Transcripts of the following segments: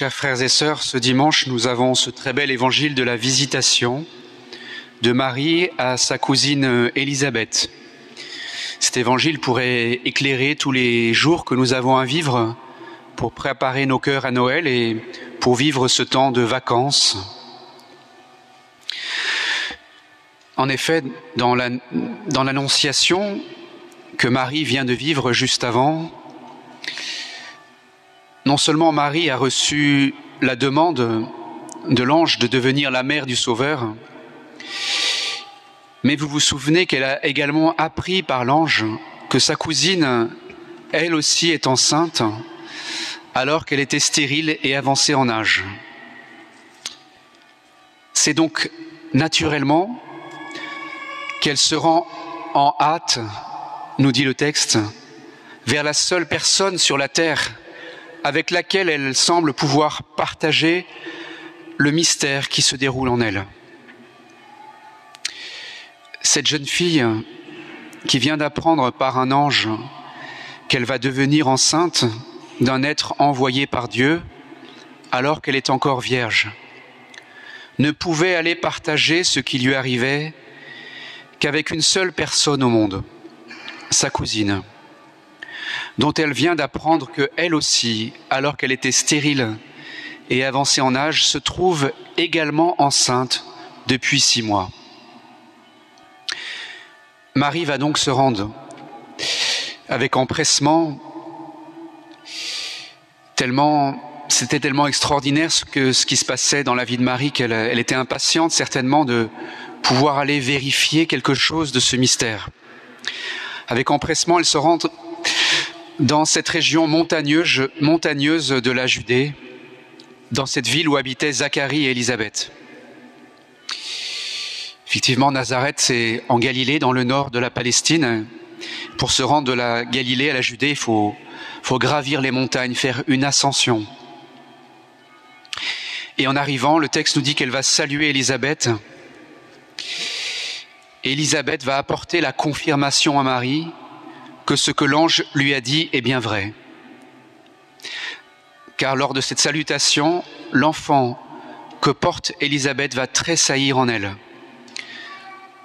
Chers frères et sœurs, ce dimanche, nous avons ce très bel évangile de la visitation de Marie à sa cousine Élisabeth. Cet évangile pourrait éclairer tous les jours que nous avons à vivre pour préparer nos cœurs à Noël et pour vivre ce temps de vacances. En effet, dans l'annonciation que Marie vient de vivre juste avant, non seulement Marie a reçu la demande de l'ange de devenir la mère du Sauveur, mais vous vous souvenez qu'elle a également appris par l'ange que sa cousine, elle aussi, est enceinte, alors qu'elle était stérile et avancée en âge. C'est donc naturellement qu'elle se rend en hâte, nous dit le texte, vers la seule personne sur la terre avec laquelle elle semble pouvoir partager le mystère qui se déroule en elle. Cette jeune fille qui vient d'apprendre par un ange qu'elle va devenir enceinte d'un être envoyé par Dieu alors qu'elle est encore vierge, ne pouvait aller partager ce qui lui arrivait qu'avec une seule personne au monde, sa cousine dont elle vient d'apprendre que elle aussi, alors qu'elle était stérile et avancée en âge, se trouve également enceinte depuis six mois. Marie va donc se rendre avec empressement, tellement c'était tellement extraordinaire ce, que, qui se passait dans la vie de Marie qu'elle elle était impatiente certainement de pouvoir aller vérifier quelque chose de ce mystère. Avec empressement, elle se rend dans cette région montagneuse, de la Judée, dans cette ville où habitaient Zacharie et Élisabeth. Effectivement, Nazareth, c'est en Galilée, dans le nord de la Palestine. Pour se rendre de la Galilée à la Judée, il faut, faut gravir les montagnes, faire une ascension. Et en arrivant, le texte nous dit qu'elle va saluer Élisabeth. Élisabeth va apporter la confirmation à Marie que ce que l'ange lui a dit est bien vrai. Car lors de cette salutation, l'enfant que porte Élisabeth va tressaillir en elle.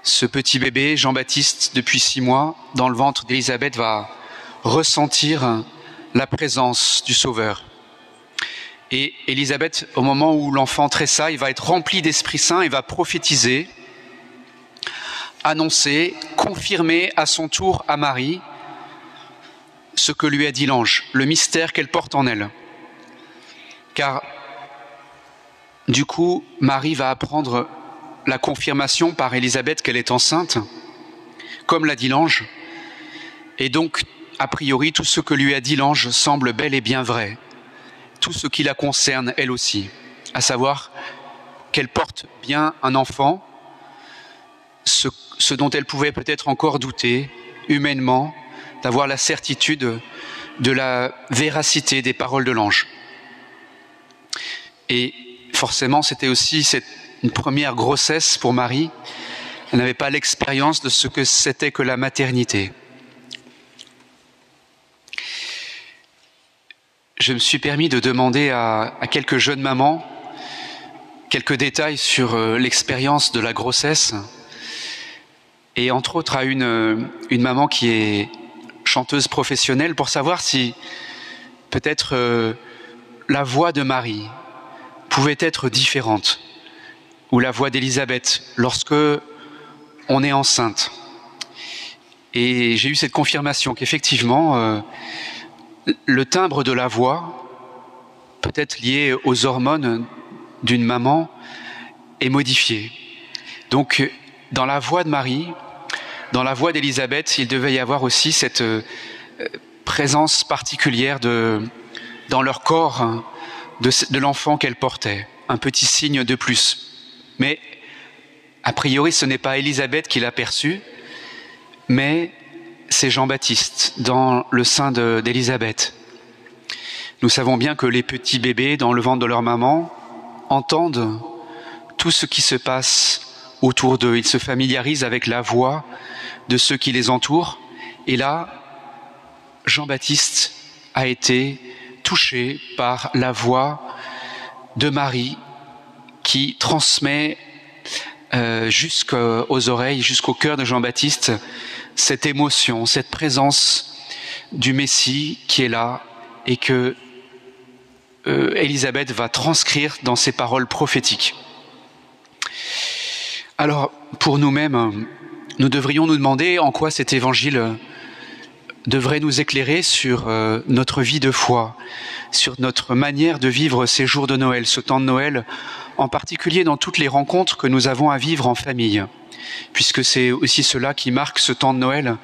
Ce petit bébé, Jean-Baptiste, depuis six mois, dans le ventre d'Élisabeth, va ressentir la présence du Sauveur. Et Élisabeth, au moment où l'enfant tressaille, va être rempli d'Esprit Saint et va prophétiser, annoncer, confirmer à son tour à Marie ce que lui a dit l'ange, le mystère qu'elle porte en elle. Car du coup, Marie va apprendre la confirmation par Élisabeth qu'elle est enceinte, comme l'a dit l'ange, et donc, a priori, tout ce que lui a dit l'ange semble bel et bien vrai, tout ce qui la concerne elle aussi, à savoir qu'elle porte bien un enfant, ce, ce dont elle pouvait peut-être encore douter humainement, d'avoir la certitude de la véracité des paroles de l'ange. Et forcément, c'était aussi cette, une première grossesse pour Marie. Elle n'avait pas l'expérience de ce que c'était que la maternité. Je me suis permis de demander à, quelques jeunes mamans quelques détails sur euh, l'expérience de la grossesse et entre autres à une, une maman qui est chanteuse professionnelle pour savoir si peut-être euh, la voix de Marie pouvait être différente ou la voix d'Élisabeth lorsque on est enceinte. Et j'ai eu cette confirmation qu'effectivement, euh, le timbre de la voix, peut-être lié aux hormones d'une maman, est modifié. Donc, dans la voix de Marie, dans la voix d'Élisabeth, il devait y avoir aussi cette euh, présence particulière de, dans leur corps hein, de, l'enfant qu'elle portait, un petit signe de plus. Mais a priori, ce n'est pas Élisabeth qui l'a perçu, mais c'est Jean-Baptiste dans le sein d'Élisabeth. Nous savons bien que les petits bébés dans le ventre de leur maman entendent tout ce qui se passe autour d'eux. Ils se familiarisent avec la voix de ceux qui les entourent. Et là, Jean-Baptiste a été touché par la voix de Marie qui transmet euh, jusqu'aux oreilles, jusqu'au cœur de Jean-Baptiste, cette émotion, cette présence du Messie qui est là et que euh, Élisabeth va transcrire dans ses paroles prophétiques. Alors, pour nous-mêmes, nous devrions nous demander en quoi cet évangile devrait nous éclairer sur euh, notre vie de foi, sur notre manière de vivre ces jours de Noël, ce temps de Noël, en particulier dans toutes les rencontres que nous avons à vivre en famille, puisque c'est aussi cela qui marque ce temps de Noël.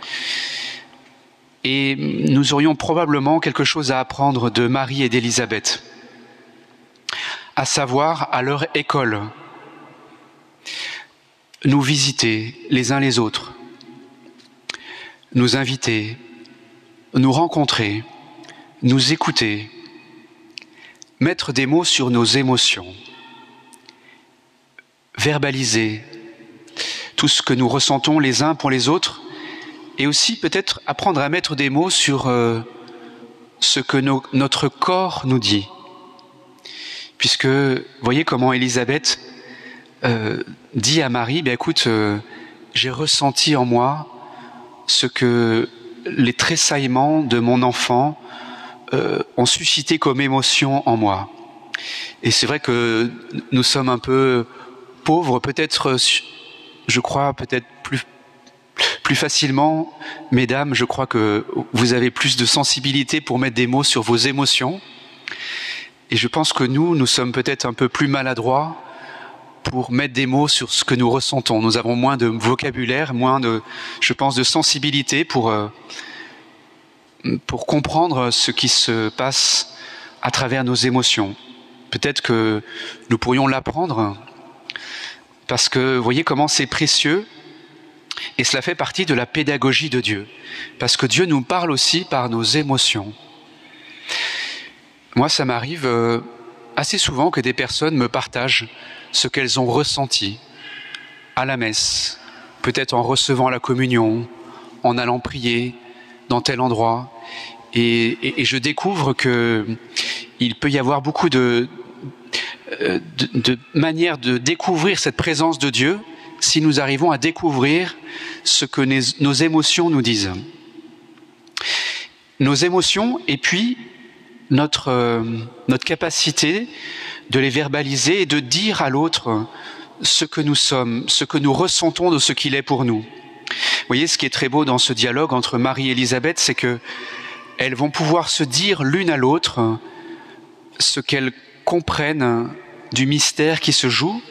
Et nous aurions probablement quelque chose à apprendre de Marie et d'Élisabeth, à savoir à leur école, nous visiter les uns les autres, nous inviter, nous rencontrer, nous écouter, mettre des mots sur nos émotions, verbaliser tout ce que nous ressentons les uns pour les autres, et aussi peut-être apprendre à mettre des mots sur euh, ce que notre corps nous dit. Puisque, voyez comment Élisabeth euh, dit à Marie, ben écoute, euh, j'ai ressenti en moi ce que les tressaillements de mon enfant euh, ont suscité comme émotion en moi. Et c'est vrai que nous sommes un peu pauvres, peut-être, je crois, peut-être plus plus facilement, mesdames, je crois que vous avez plus de sensibilité pour mettre des mots sur vos émotions. Et je pense que nous, nous sommes peut-être un peu plus maladroits pour mettre des mots sur ce que nous ressentons. Nous avons moins de vocabulaire, moins de, je pense, de sensibilité pour, euh, pour comprendre ce qui se passe à travers nos émotions. Peut-être que nous pourrions l'apprendre parce que vous voyez comment c'est précieux et cela fait partie de la pédagogie de Dieu. Parce que Dieu nous parle aussi par nos émotions. Moi, ça m'arrive euh, assez souvent que des personnes me partagent ce qu'elles ont ressenti à la messe, peut-être en recevant la communion, en allant prier dans tel endroit. Et, je découvre que il peut y avoir beaucoup euh, de manières de découvrir cette présence de Dieu si nous arrivons à découvrir ce que nos émotions nous disent. Nos émotions et puis notre, euh, notre capacité de les verbaliser et de dire à l'autre ce que nous sommes, ce que nous ressentons de ce qu'il est pour nous. Vous voyez, ce qui est très beau dans ce dialogue entre Marie et Élisabeth, c'est que elles vont pouvoir se dire l'une à l'autre ce qu'elles comprennent du mystère qui se joue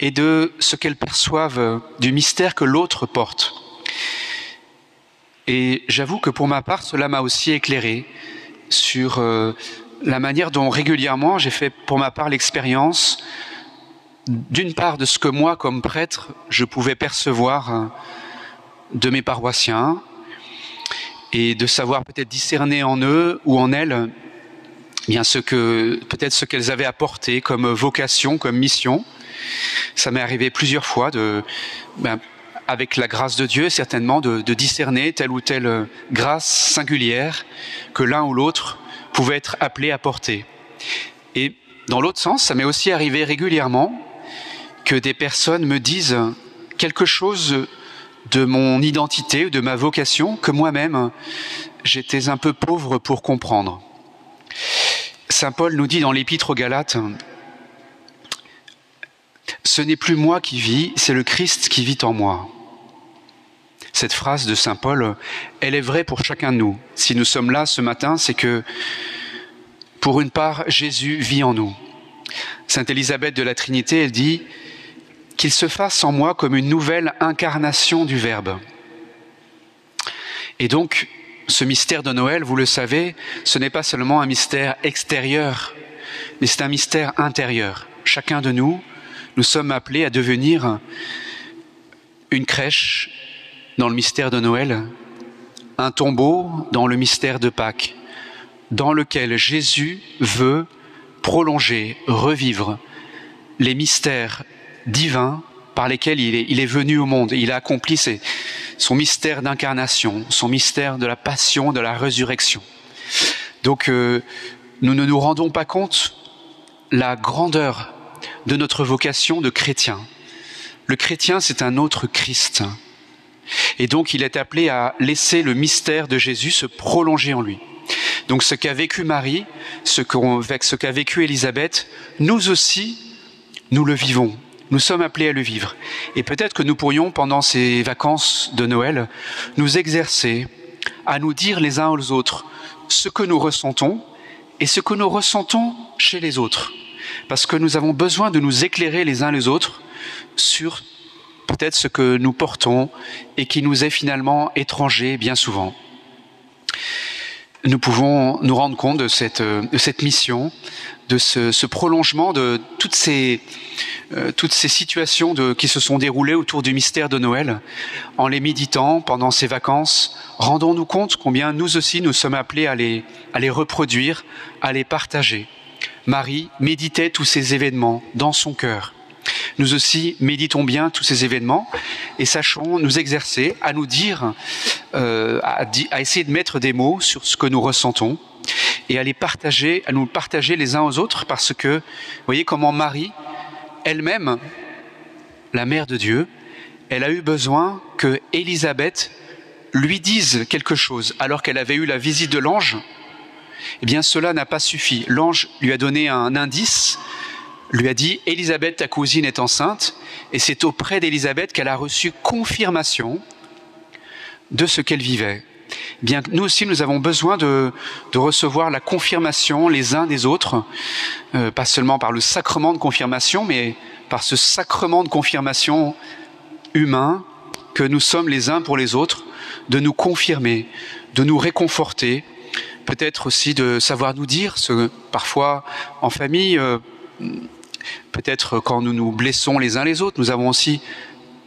et de ce qu'elles perçoivent du mystère que l'autre porte. Et j'avoue que pour ma part, cela m'a aussi éclairé sur euh, la manière dont régulièrement j'ai fait pour ma part l'expérience d'une part de ce que moi, comme prêtre, je pouvais percevoir euh, de mes paroissiens et de savoir peut-être discerner en eux ou en elles bien ce que peut-être ce qu'elles avaient apporté comme vocation, comme mission. Ça m'est arrivé plusieurs fois de, ben, avec la grâce de Dieu certainement, de, discerner telle ou telle grâce singulière que l'un ou l'autre pouvait être appelé à porter. Et dans l'autre sens, ça m'est aussi arrivé régulièrement que des personnes me disent quelque chose de mon identité ou de ma vocation que moi-même j'étais un peu pauvre pour comprendre. Saint Paul nous dit dans l'épître aux Galates, Ce n'est plus moi qui vis, c'est le Christ qui vit en moi. Cette phrase de Saint Paul, elle est vraie pour chacun de nous. Si nous sommes là ce matin, c'est que, pour une part, Jésus vit en nous. Sainte Élisabeth de la Trinité, elle dit, qu'il se fasse en moi comme une nouvelle incarnation du Verbe. Et donc, ce mystère de Noël, vous le savez, ce n'est pas seulement un mystère extérieur, mais c'est un mystère intérieur. Chacun de nous, nous sommes appelés à devenir une crèche dans le mystère de Noël, un tombeau dans le mystère de Pâques, dans lequel Jésus veut prolonger, revivre les mystères divins par lesquels il est, venu au monde. Il a accompli son mystère d'incarnation, son mystère de la passion, de la résurrection. Donc euh, nous ne nous rendons pas compte la grandeur de notre vocation de chrétien. Le chrétien, c'est un autre Christ. Et donc, il est appelé à laisser le mystère de Jésus se prolonger en lui. Donc, ce qu'a vécu Marie, ce qu'a vécu Élisabeth, nous aussi, nous le vivons. Nous sommes appelés à le vivre. Et peut-être que nous pourrions, pendant ces vacances de Noël, nous exercer à nous dire les uns aux autres ce que nous ressentons et ce que nous ressentons chez les autres. Parce que nous avons besoin de nous éclairer les uns les autres sur peut-être ce que nous portons et qui nous est finalement étranger bien souvent. Nous pouvons nous rendre compte de cette, cette mission, de ce, prolongement de toutes ces, euh, situations qui se sont déroulées autour du mystère de Noël. En les méditant pendant ces vacances, rendons-nous compte combien nous aussi nous sommes appelés à les reproduire, à les partager. Marie méditait tous ces événements dans son cœur. Nous aussi méditons bien tous ces événements et sachons nous exercer à nous dire, euh, à, essayer de mettre des mots sur ce que nous ressentons et à les partager, à nous partager les uns aux autres parce que, vous voyez comment Marie, elle-même, la mère de Dieu, elle a eu besoin que Élisabeth lui dise quelque chose alors qu'elle avait eu la visite de l'ange. Eh bien, cela n'a pas suffi. L'ange lui a donné un indice, lui a dit Élisabeth, ta cousine est enceinte, et c'est auprès d'Élisabeth qu'elle a reçu confirmation de ce qu'elle vivait. Eh bien, nous aussi, nous avons besoin de, de, recevoir la confirmation les uns des autres, euh, pas seulement par le sacrement de confirmation, mais par ce sacrement de confirmation humain que nous sommes les uns pour les autres, de nous confirmer, de nous réconforter, peut-être aussi de savoir nous dire ce parfois en famille. Euh, peut-être quand nous nous blessons les uns les autres, nous avons aussi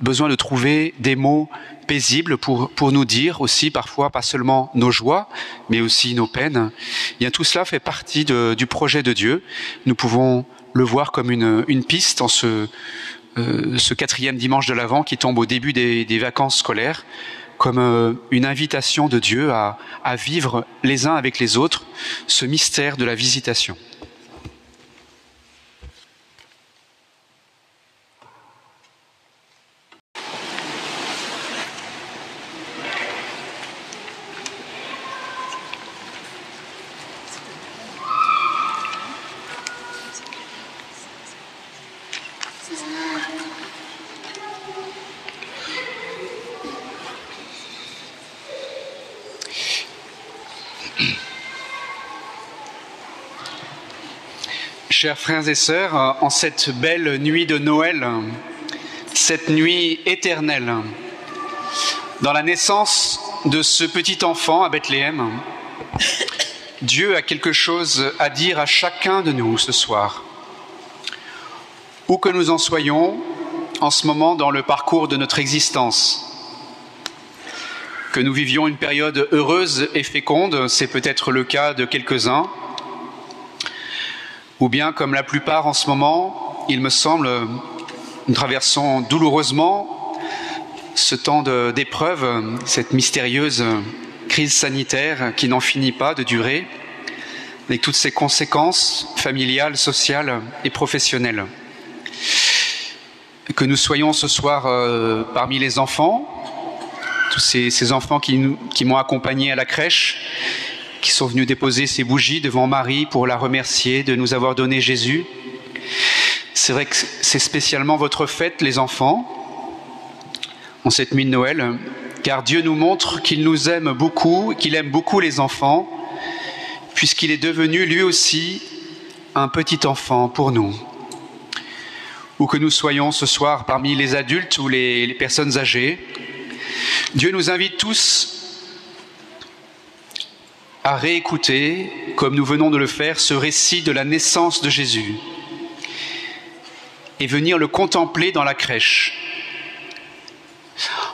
besoin de trouver des mots paisibles pour, pour nous dire aussi parfois pas seulement nos joies, mais aussi nos peines. Bien, tout cela fait partie du projet de Dieu. Nous pouvons le voir comme une, piste en ce, euh, ce quatrième dimanche de l'Avent qui tombe au début des, des vacances scolaires, comme euh, une invitation de Dieu à, à vivre les uns avec les autres ce mystère de la visitation. Chers frères et sœurs, en cette belle nuit de Noël, cette nuit éternelle, dans la naissance de ce petit enfant à Bethléem, Dieu a quelque chose à dire à chacun de nous ce soir. Où que nous en soyons en ce moment dans le parcours de notre existence, que nous vivions une période heureuse et féconde, c'est peut-être le cas de quelques-uns, ou bien comme la plupart en ce moment, il me semble, nous traversons douloureusement ce temps d'épreuve, cette mystérieuse crise sanitaire qui n'en finit pas de durer, avec toutes ses conséquences familiales, sociales et professionnelles. Que nous soyons ce soir euh, parmi les enfants, tous ces, enfants qui m'ont accompagné à la crèche, qui sont venus déposer ces bougies devant Marie pour la remercier de nous avoir donné Jésus. C'est vrai que c'est spécialement votre fête, les enfants, en cette nuit de Noël, car Dieu nous montre qu'il nous aime beaucoup, qu'il aime beaucoup les enfants, puisqu'il est devenu lui aussi un petit enfant pour nous. Où que nous soyons ce soir parmi les adultes ou les, les personnes âgées, Dieu nous invite tous à réécouter, comme nous venons de le faire, ce récit de la naissance de Jésus et venir le contempler dans la crèche.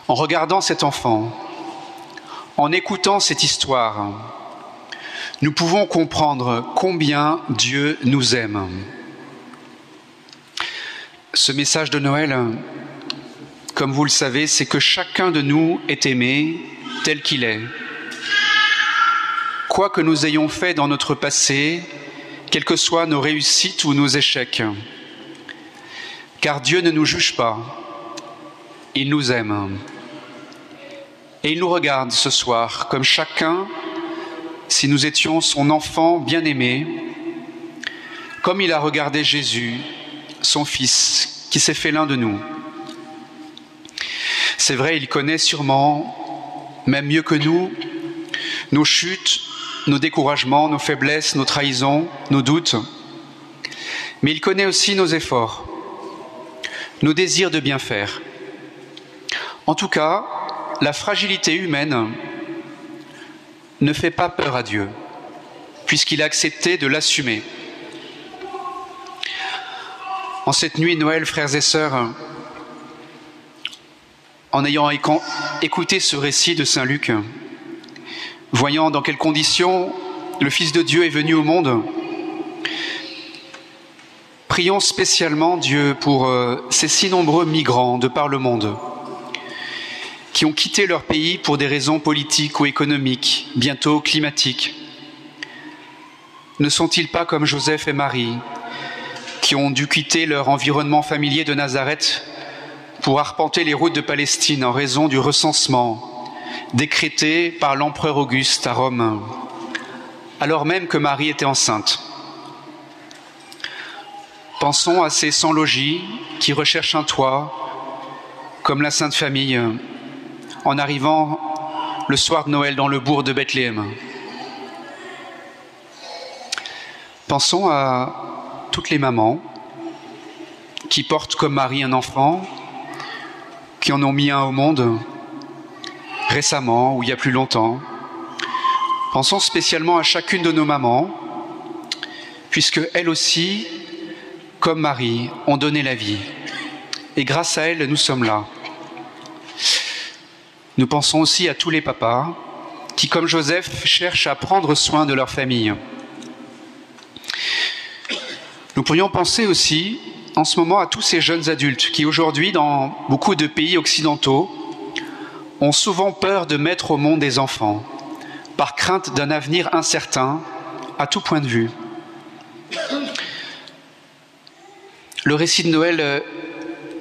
En regardant cet enfant, en écoutant cette histoire, nous pouvons comprendre combien Dieu nous aime. Ce message de Noël, comme vous le savez, c'est que chacun de nous est aimé tel qu'il est quoi que nous ayons fait dans notre passé, quelles que soient nos réussites ou nos échecs. Car Dieu ne nous juge pas, il nous aime. Et il nous regarde ce soir comme chacun si nous étions son enfant bien-aimé, comme il a regardé Jésus, son Fils, qui s'est fait l'un de nous. C'est vrai, il connaît sûrement, même mieux que nous, nos chutes, nos découragements, nos faiblesses, nos trahisons, nos doutes. Mais il connaît aussi nos efforts, nos désirs de bien faire. En tout cas, la fragilité humaine ne fait pas peur à Dieu, puisqu'il a accepté de l'assumer. En cette nuit Noël, frères et sœurs, en ayant écouté ce récit de Saint Luc, voyant dans quelles conditions le Fils de Dieu est venu au monde, prions spécialement Dieu pour euh, ces si nombreux migrants de par le monde qui ont quitté leur pays pour des raisons politiques ou économiques, bientôt climatiques. Ne sont-ils pas comme Joseph et Marie, qui ont dû quitter leur environnement familier de Nazareth pour arpenter les routes de Palestine en raison du recensement décrété par l'empereur Auguste à Rome, alors même que Marie était enceinte. Pensons à ces sans-logis qui recherchent un toit, comme la Sainte Famille, en arrivant le soir de Noël dans le bourg de Bethléem. Pensons à toutes les mamans qui portent comme Marie un enfant, qui en ont mis un au monde récemment ou il y a plus longtemps. Pensons spécialement à chacune de nos mamans, puisque elles aussi, comme Marie, ont donné la vie. Et grâce à elles, nous sommes là. Nous pensons aussi à tous les papas qui, comme Joseph, cherchent à prendre soin de leur famille. Nous pourrions penser aussi en ce moment à tous ces jeunes adultes qui aujourd'hui, dans beaucoup de pays occidentaux, ont souvent peur de mettre au monde des enfants, par crainte d'un avenir incertain à tout point de vue. Le récit de Noël euh,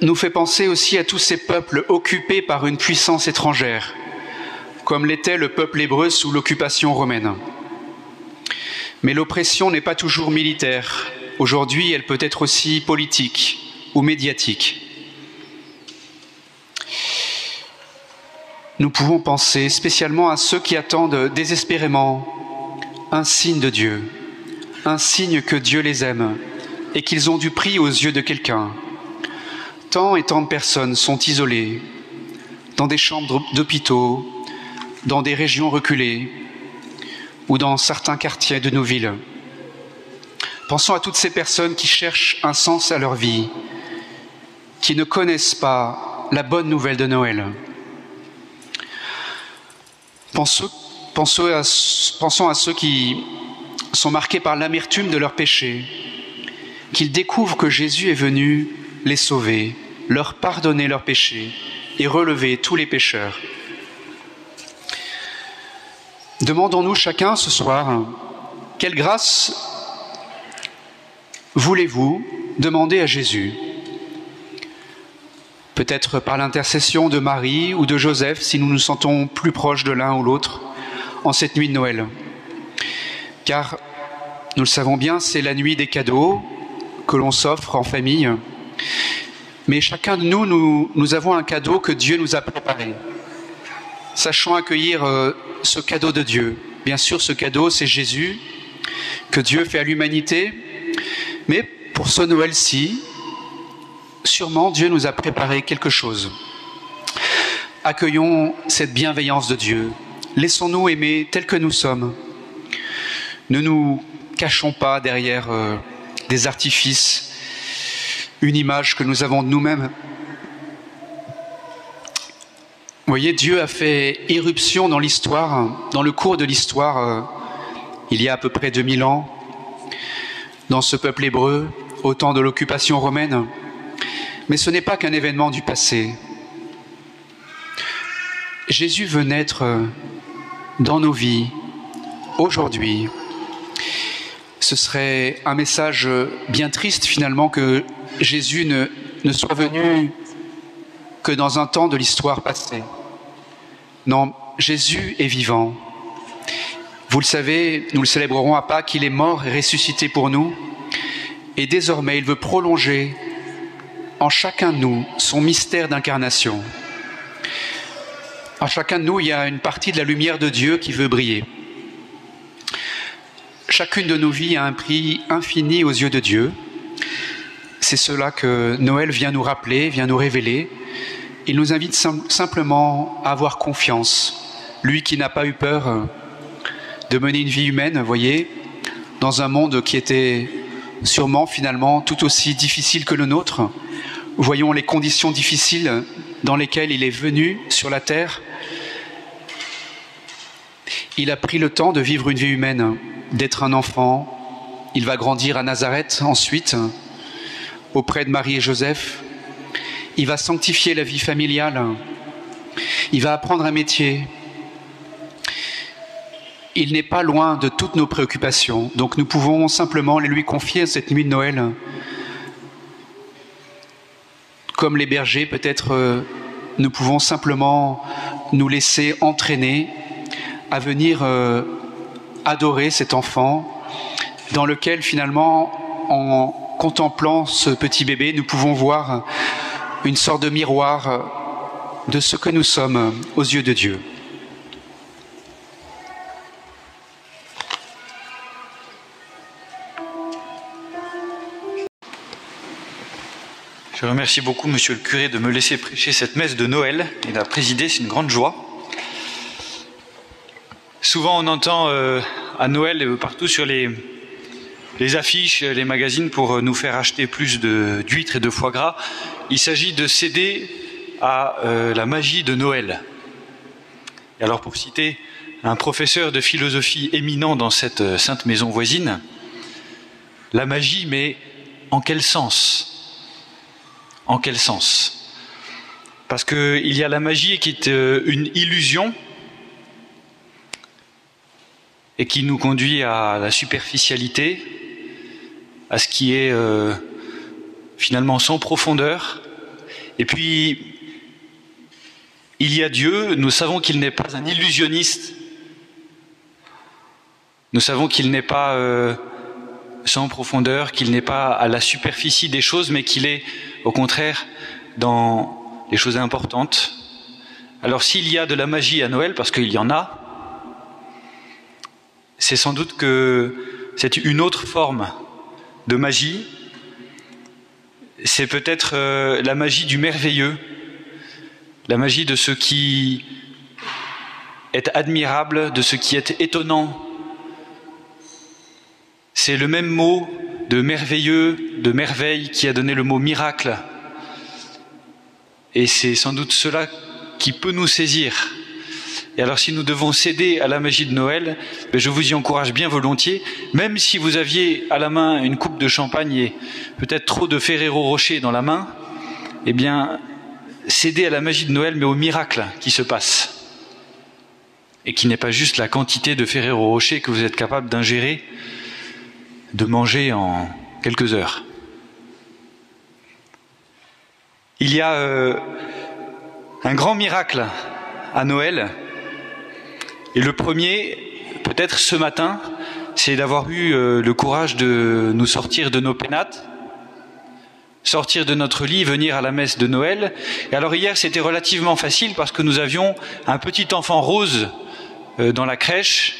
nous fait penser aussi à tous ces peuples occupés par une puissance étrangère, comme l'était le peuple hébreu sous l'occupation romaine. Mais l'oppression n'est pas toujours militaire. Aujourd'hui, elle peut être aussi politique ou médiatique. Nous pouvons penser spécialement à ceux qui attendent désespérément un signe de Dieu, un signe que Dieu les aime et qu'ils ont du prix aux yeux de quelqu'un, tant et tant de personnes sont isolées dans des chambres d'hôpitaux, dans des régions reculées ou dans certains quartiers de nos villes. Pensons à toutes ces personnes qui cherchent un sens à leur vie, qui ne connaissent pas la bonne nouvelle de Noël. Pensons, à, ceux qui sont marqués par l'amertume de leurs péchés, qu'ils découvrent que Jésus est venu les sauver, leur pardonner leurs péchés et relever tous les pécheurs. Demandons-nous chacun ce soir, quelle grâce voulez-vous demander à Jésus Peut-être par l'intercession de Marie ou de Joseph, si nous nous sentons plus proches de l'un ou l'autre en cette nuit de Noël. Car, nous le savons bien, c'est la nuit des cadeaux que l'on s'offre en famille. Mais chacun de nous, nous, avons un cadeau que Dieu nous a préparé. Sachons accueillir euh, ce cadeau de Dieu. Bien sûr, ce cadeau, c'est Jésus, que Dieu fait à l'humanité. Mais pour ce Noël-ci, sûrement Dieu nous a préparé quelque chose. Accueillons cette bienveillance de Dieu. Laissons-nous aimer tel que nous sommes. Ne nous cachons pas derrière euh, des artifices une image que nous avons de nous-mêmes. Vous voyez, Dieu a fait irruption dans l'histoire, dans le cours de l'histoire, euh, il y a à peu près 2000 ans, dans ce peuple hébreu, au temps de l'occupation romaine. Mais ce n'est pas qu'un événement du passé. Jésus veut naître dans nos vies, aujourd'hui. ce serait un message bien triste finalement que Jésus ne, ne soit venu que dans un temps de l'histoire passée. Non, Jésus est vivant. Vous le savez, nous le célébrerons à Pâques, il est mort et ressuscité pour nous. Et désormais, il veut prolonger en chacun de nous son mystère d'incarnation. En chacun de nous, il y a une partie de la lumière de Dieu qui veut briller. Chacune de nos vies a un prix infini aux yeux de Dieu. C'est cela que Noël vient nous rappeler, vient nous révéler. Il nous invite simplement à avoir confiance. Lui qui n'a pas eu peur de mener une vie humaine, voyez, dans un monde qui était sûrement finalement tout aussi difficile que le nôtre. Voyons les conditions difficiles dans lesquelles il est venu sur la terre. Il a pris le temps de vivre une vie humaine, d'être un enfant. Il va grandir à Nazareth ensuite, auprès de Marie et Joseph. Il va sanctifier la vie familiale. Il va apprendre un métier il n'est pas loin de toutes nos préoccupations. Donc nous pouvons simplement les lui confier cette nuit de Noël. Comme les bergers, peut-être euh, nous pouvons simplement nous laisser entraîner à venir euh, adorer cet enfant dans lequel finalement, en contemplant ce petit bébé, nous pouvons voir une sorte de miroir de ce que nous sommes aux yeux de Dieu. Je remercie beaucoup Monsieur le curé de me laisser prêcher cette messe de Noël et la présider, c'est une grande joie. Souvent on entend euh, à Noël euh, partout sur les, affiches, les magazines pour euh, nous faire acheter plus d'huîtres et de foie gras. Il s'agit de céder à la magie de Noël. Et alors pour citer un professeur de philosophie éminent dans cette sainte maison voisine, la magie, mais en quel sens? En quel sens? Parce qu'il y a la magie qui est euh, une illusion et qui nous conduit à la superficialité, à ce qui est euh, finalement sans profondeur. Et puis, il y a Dieu, nous savons qu'il n'est pas un illusionniste, nous savons qu'il n'est pas euh, sans profondeur, qu'il n'est pas à la superficie des choses, mais qu'il est au contraire dans les choses importantes. Alors s'il y a de la magie à Noël, parce qu'il y en a, c'est sans doute que c'est une autre forme de magie. C'est peut-être euh, la magie du merveilleux, la magie de ce qui est admirable, de ce qui est étonnant. C'est le même mot de merveilleux, de merveille qui a donné le mot miracle. Et c'est sans doute cela qui peut nous saisir. Et alors si nous devons céder à la magie de Noël, ben, je vous y encourage bien volontiers, même si vous aviez à la main une coupe de champagne et peut-être trop de Ferrero Rocher dans la main, eh bien, cédez à la magie de Noël, mais au miracle qui se passe. Et qui n'est pas juste la quantité de Ferrero Rocher que vous êtes capable d'ingérer, de manger en quelques heures. Il y a euh, un grand miracle à Noël. Et le premier, peut-être ce matin, c'est d'avoir eu euh, le courage de nous sortir de nos pénates, sortir de notre lit, venir à la messe de Noël. Et alors hier, c'était relativement facile parce que nous avions un petit enfant rose euh, dans la crèche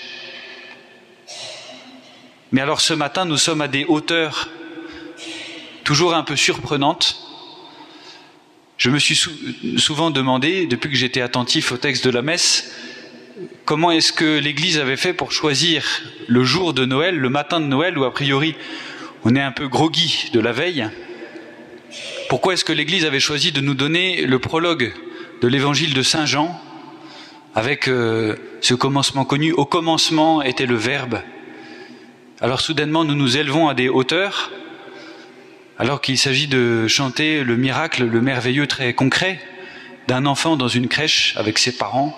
mais alors ce matin, nous sommes à des hauteurs toujours un peu surprenantes. Je me suis souvent demandé, depuis que j'étais attentif au texte de la messe, comment est-ce que l'Église avait fait pour choisir le jour de Noël, le matin de Noël, où a priori on est un peu groggy de la veille. Pourquoi est-ce que l'Église avait choisi de nous donner le prologue de l'évangile de Saint Jean avec euh, ce commencement connu Au commencement était le Verbe, alors soudainement, nous nous élevons à des hauteurs, alors qu'il s'agit de chanter le miracle, le merveilleux très concret d'un enfant dans une crèche avec ses parents,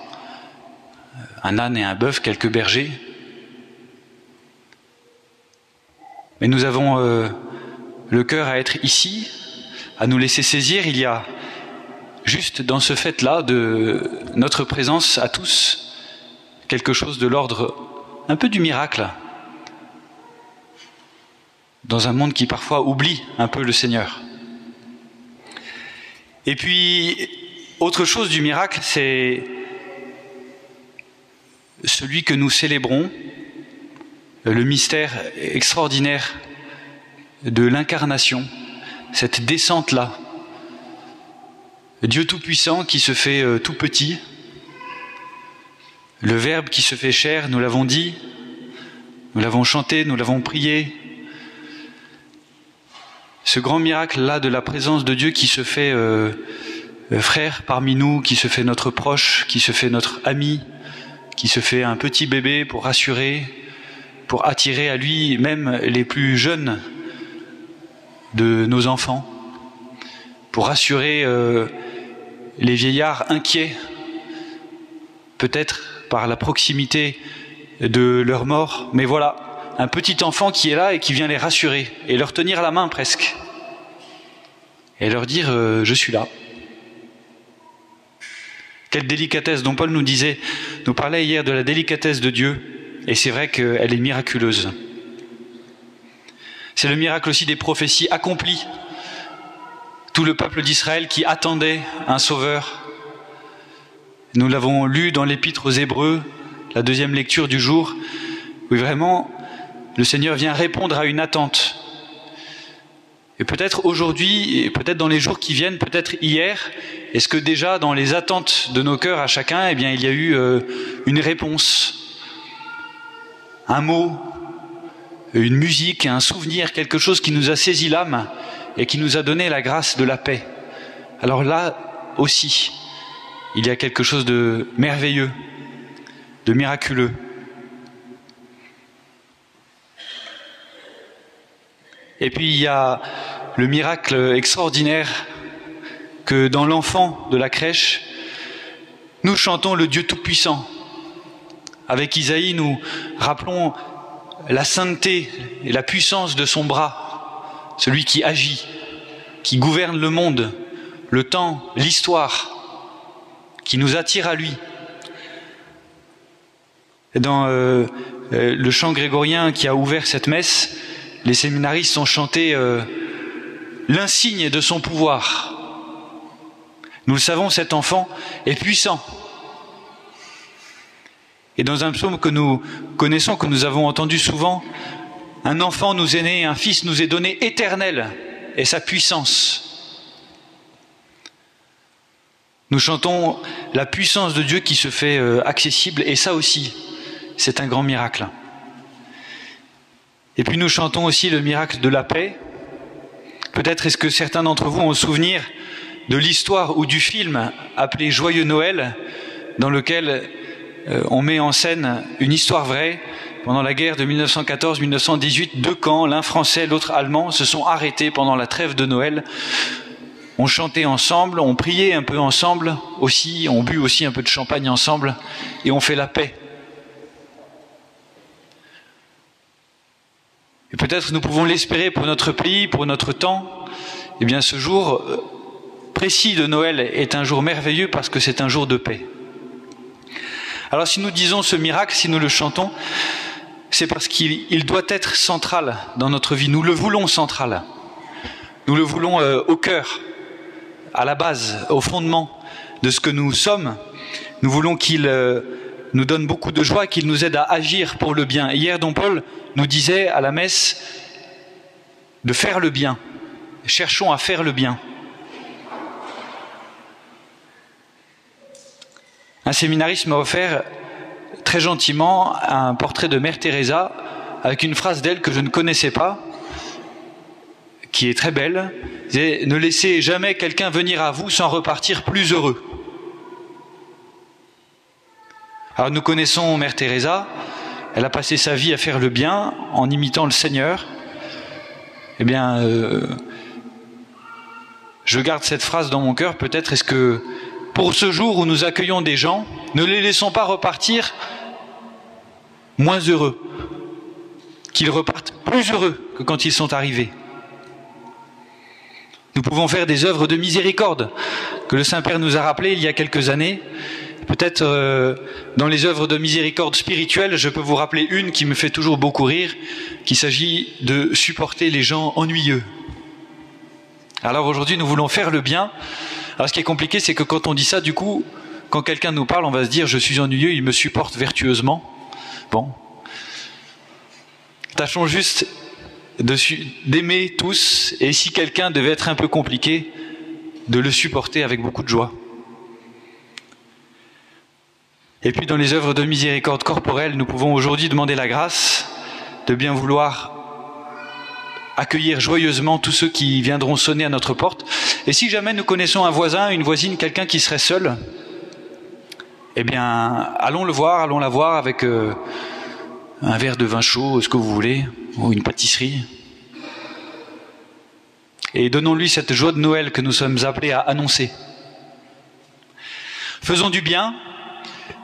un âne et un bœuf, quelques bergers. Mais nous avons euh, le cœur à être ici, à nous laisser saisir. Il y a juste dans ce fait-là de notre présence à tous quelque chose de l'ordre un peu du miracle dans un monde qui parfois oublie un peu le Seigneur. Et puis, autre chose du miracle, c'est celui que nous célébrons, le mystère extraordinaire de l'incarnation, cette descente-là. Dieu Tout-Puissant qui se fait euh, tout petit, le Verbe qui se fait chair, nous l'avons dit, nous l'avons chanté, nous l'avons prié. Ce grand miracle-là de la présence de Dieu qui se fait euh, euh, frère parmi nous, qui se fait notre proche, qui se fait notre ami, qui se fait un petit bébé pour rassurer, pour attirer à lui même les plus jeunes de nos enfants, pour rassurer euh, les vieillards inquiets, peut-être par la proximité de leur mort, mais voilà, un petit enfant qui est là et qui vient les rassurer et leur tenir la main presque, et leur dire euh, je suis là. Quelle délicatesse dont Paul nous disait, nous parlait hier de la délicatesse de Dieu, et c'est vrai qu'elle est miraculeuse. C'est le miracle aussi des prophéties accomplies. Tout le peuple d'Israël qui attendait un sauveur. Nous l'avons lu dans l'épître aux Hébreux, la deuxième lecture du jour, où vraiment le Seigneur vient répondre à une attente. Et peut-être aujourd'hui, peut-être dans les jours qui viennent, peut-être hier, est-ce que déjà dans les attentes de nos cœurs à chacun, eh il y a eu euh, une réponse, un mot, une musique, un souvenir, quelque chose qui nous a saisi l'âme et qui nous a donné la grâce de la paix? Alors là aussi, il y a quelque chose de merveilleux, de miraculeux. Et puis il y a le miracle extraordinaire que dans l'enfant de la crèche, nous chantons le Dieu Tout-Puissant. Avec Isaïe, nous rappelons la sainteté et la puissance de son bras, celui qui agit, qui gouverne le monde, le temps, l'histoire, qui nous attire à lui. dans euh, euh, le chant grégorien qui a ouvert cette messe, les séminaristes ont chanté euh, l'insigne de son pouvoir. Nous le savons, cet enfant est puissant. Et dans un psaume que nous connaissons, que nous avons entendu souvent, un enfant nous est né, un fils nous est donné éternel, et sa puissance. Nous chantons la puissance de Dieu qui se fait euh, accessible, et ça aussi, c'est un grand miracle. Et puis nous chantons aussi le miracle de la paix. Peut-être est-ce que certains d'entre vous ont souvenir de l'histoire ou du film appelé Joyeux Noël, dans lequel euh, on met en scène une histoire vraie. Pendant la guerre de 1914-1918, deux camps, l'un français, l'autre allemand, se sont arrêtés pendant la trêve de Noël. On chantait ensemble, on priait un peu ensemble aussi, on but aussi un peu de champagne ensemble, et on fait la paix. Et peut-être nous pouvons l'espérer pour notre pays, pour notre temps. Eh bien, ce jour euh, précis de Noël est un jour merveilleux parce que c'est un jour de paix. Alors, si nous disons ce miracle, si nous le chantons, c'est parce qu'il doit être central dans notre vie. Nous le voulons central. Nous le voulons euh, au cœur, à la base, au fondement de ce que nous sommes. Nous voulons qu'il euh, nous donne beaucoup de joie, qu'il nous aide à agir pour le bien. Hier, Don Paul nous disait à la messe de faire le bien. Cherchons à faire le bien. Un séminariste m'a offert très gentiment un portrait de Mère Teresa avec une phrase d'elle que je ne connaissais pas, qui est très belle. Ne laissez jamais quelqu'un venir à vous sans repartir plus heureux. Alors nous connaissons Mère Teresa, elle a passé sa vie à faire le bien en imitant le Seigneur. Eh bien, euh, je garde cette phrase dans mon cœur. Peut-être est-ce que pour ce jour où nous accueillons des gens, ne les laissons pas repartir moins heureux qu'ils repartent plus heureux que quand ils sont arrivés. Nous pouvons faire des œuvres de miséricorde que le Saint-Père nous a rappelées il y a quelques années. Peut-être euh, dans les œuvres de miséricorde spirituelle, je peux vous rappeler une qui me fait toujours beaucoup rire, qu'il s'agit de supporter les gens ennuyeux. Alors aujourd'hui, nous voulons faire le bien. Alors ce qui est compliqué, c'est que quand on dit ça, du coup, quand quelqu'un nous parle, on va se dire je suis ennuyeux, il me supporte vertueusement. Bon. Tâchons juste d'aimer tous, et si quelqu'un devait être un peu compliqué, de le supporter avec beaucoup de joie. Et puis dans les œuvres de miséricorde corporelle, nous pouvons aujourd'hui demander la grâce de bien vouloir accueillir joyeusement tous ceux qui viendront sonner à notre porte. Et si jamais nous connaissons un voisin, une voisine, quelqu'un qui serait seul, eh bien, allons le voir, allons la voir avec euh, un verre de vin chaud, ce que vous voulez, ou une pâtisserie. Et donnons-lui cette joie de Noël que nous sommes appelés à annoncer. Faisons du bien,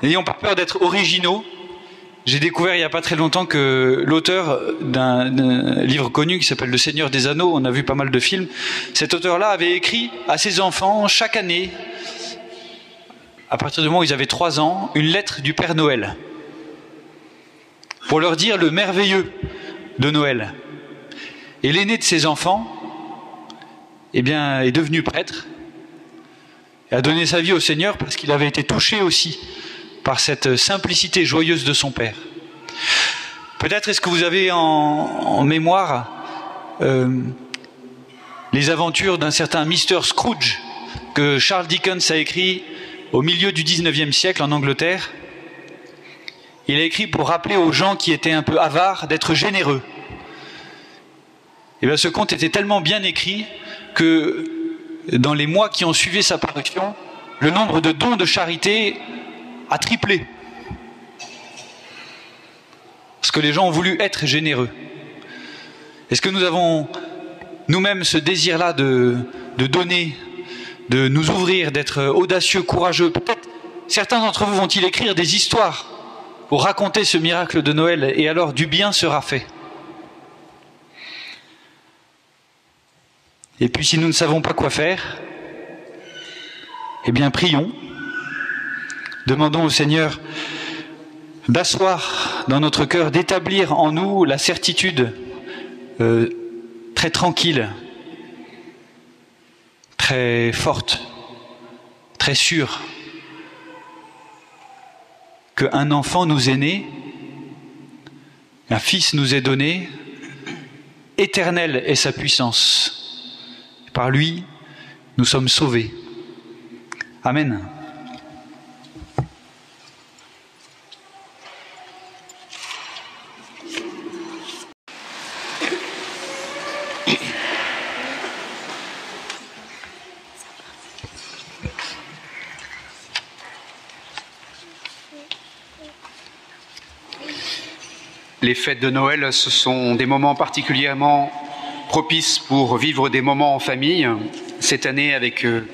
n'ayons pas peur d'être originaux. J'ai découvert il n'y a pas très longtemps que l'auteur d'un livre connu qui s'appelle Le Seigneur des Anneaux, on a vu pas mal de films, cet auteur-là avait écrit à ses enfants chaque année, à partir du moment où ils avaient trois ans, une lettre du Père Noël pour leur dire le merveilleux de Noël. Et l'aîné de ses enfants, eh bien, est devenu prêtre et a donné sa vie au Seigneur parce qu'il avait été touché aussi par cette simplicité joyeuse de son Père. Peut-être est-ce que vous avez en, mémoire euh, les aventures d'un certain Mr. Scrooge que Charles Dickens a écrit au milieu du 19e siècle en Angleterre. Il a écrit pour rappeler aux gens qui étaient un peu avares d'être généreux. Et eh bien ce conte était tellement bien écrit que dans les mois qui ont suivi sa parution, le nombre de dons de charité a triplé. Parce que les gens ont voulu être généreux. Est-ce que nous avons nous-mêmes ce désir-là de, de donner, de nous ouvrir, d'être audacieux, courageux? Peut-être certains d'entre vous vont-ils écrire des histoires pour raconter ce miracle de Noël et alors du bien sera fait. Et puis si nous ne savons pas quoi faire, eh bien prions, demandons au Seigneur d'asseoir dans notre cœur, d'établir en nous la certitude euh, très tranquille, très forte, très sûre, qu'un enfant nous est né, un fils nous est donné, éternel est sa puissance. Par lui, nous sommes sauvés. Amen. Les fêtes de Noël, ce sont des moments particulièrement propice pour vivre des moments en famille. Cette année, avec euh,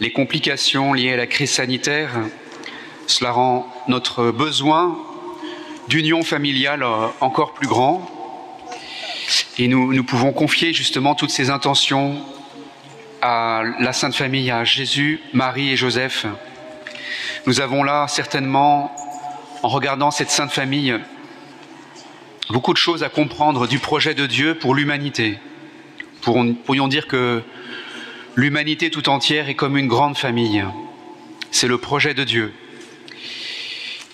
les complications liées à la crise sanitaire, cela rend notre besoin d'union familiale euh, encore plus grand. Et nous pouvons confier justement toutes ces intentions à la Sainte Famille, à Jésus, Marie et Joseph. Nous avons là certainement, en regardant cette Sainte Famille, beaucoup de choses à comprendre du projet de Dieu pour l'humanité. Pourrions dire que l'humanité tout entière est comme une grande famille. C'est le projet de Dieu.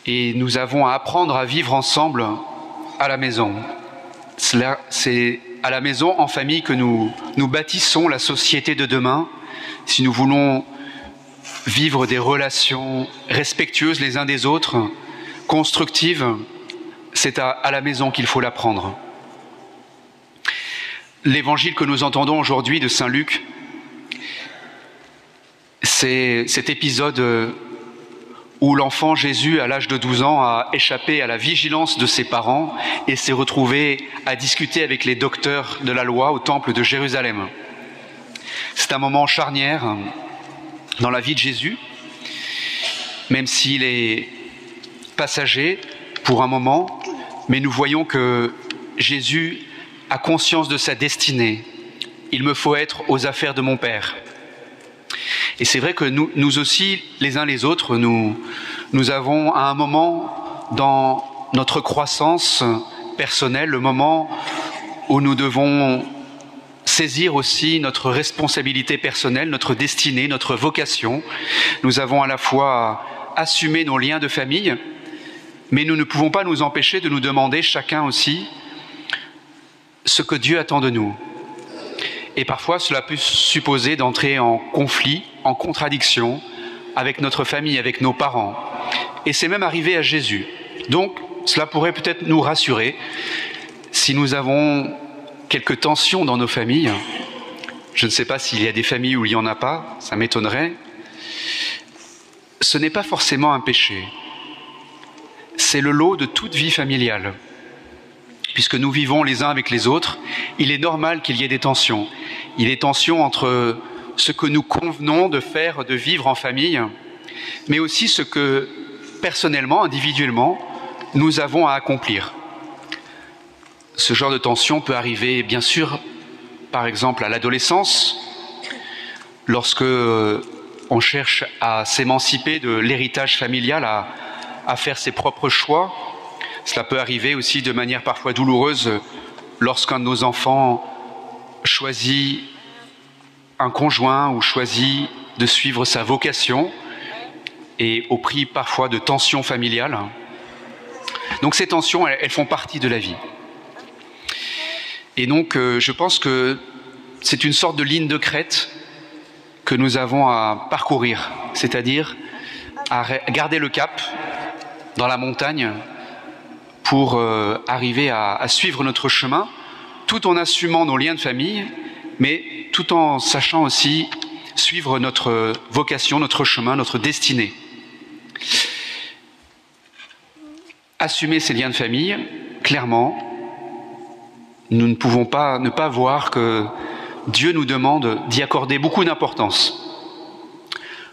Et nous avons à apprendre à vivre ensemble à la maison. C'est à la maison, en famille, que nous, nous bâtissons la société de demain. Si nous voulons vivre des relations respectueuses les uns des autres, constructives, c'est à, la maison qu'il faut l'apprendre. L'évangile que nous entendons aujourd'hui de Saint Luc, c'est cet épisode où l'enfant Jésus, à l'âge de 12 ans, a échappé à la vigilance de ses parents et s'est retrouvé à discuter avec les docteurs de la loi au temple de Jérusalem. C'est un moment charnière dans la vie de Jésus, même s'il est passager pour un moment, mais nous voyons que Jésus a conscience de sa destinée. Il me faut être aux affaires de mon Père. Et c'est vrai que nous, aussi, les uns les autres, nous, nous avons à un moment dans notre croissance personnelle, le moment où nous devons saisir aussi notre responsabilité personnelle, notre destinée, notre vocation. Nous avons à la fois assumé nos liens de famille, mais nous ne pouvons pas nous empêcher de nous demander chacun aussi ce que Dieu attend de nous. Et parfois, cela peut supposer d'entrer en conflit, en contradiction avec notre famille, avec nos parents. Et c'est même arrivé à Jésus. Donc, cela pourrait peut-être nous rassurer si nous avons quelques tensions dans nos familles. Je ne sais pas s'il y a des familles où il n'y en a pas, ça m'étonnerait. Ce n'est pas forcément un péché. C'est le lot de toute vie familiale puisque nous vivons les uns avec les autres, il est normal qu'il y ait des tensions. Il y a des tensions entre ce que nous convenons de faire, de vivre en famille, mais aussi ce que personnellement, individuellement, nous avons à accomplir. Ce genre de tension peut arriver, bien sûr, par exemple à l'adolescence, lorsque euh, on cherche à s'émanciper de l'héritage familial, à faire ses propres choix, cela peut arriver aussi de manière parfois douloureuse lorsqu'un de nos enfants choisit un conjoint ou choisit de suivre sa vocation et au prix parfois de tensions familiales. Donc ces tensions, elles, font partie de la vie. Et donc euh, je pense que c'est une sorte de ligne de crête que nous avons à parcourir, c'est-à-dire à garder le cap dans la montagne pour euh, arriver à, à, suivre notre chemin, tout en assumant nos liens de famille, mais tout en sachant aussi suivre notre vocation, notre chemin, notre destinée. Assumer ces liens de famille, clairement, nous ne pouvons pas ne pas voir que Dieu nous demande d'y accorder beaucoup d'importance.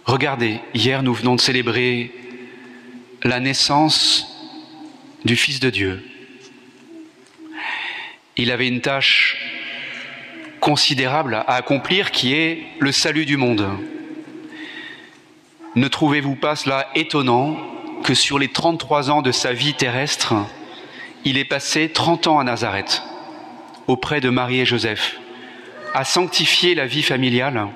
Regardez, hier nous venons de célébrer la naissance du Fils de Dieu. Il avait une tâche considérable à accomplir qui est le salut du monde. Ne trouvez-vous pas cela étonnant que sur les 33 ans de sa vie terrestre, il ait passé 30 ans à Nazareth, auprès de Marie et Joseph, à sanctifier la vie familiale,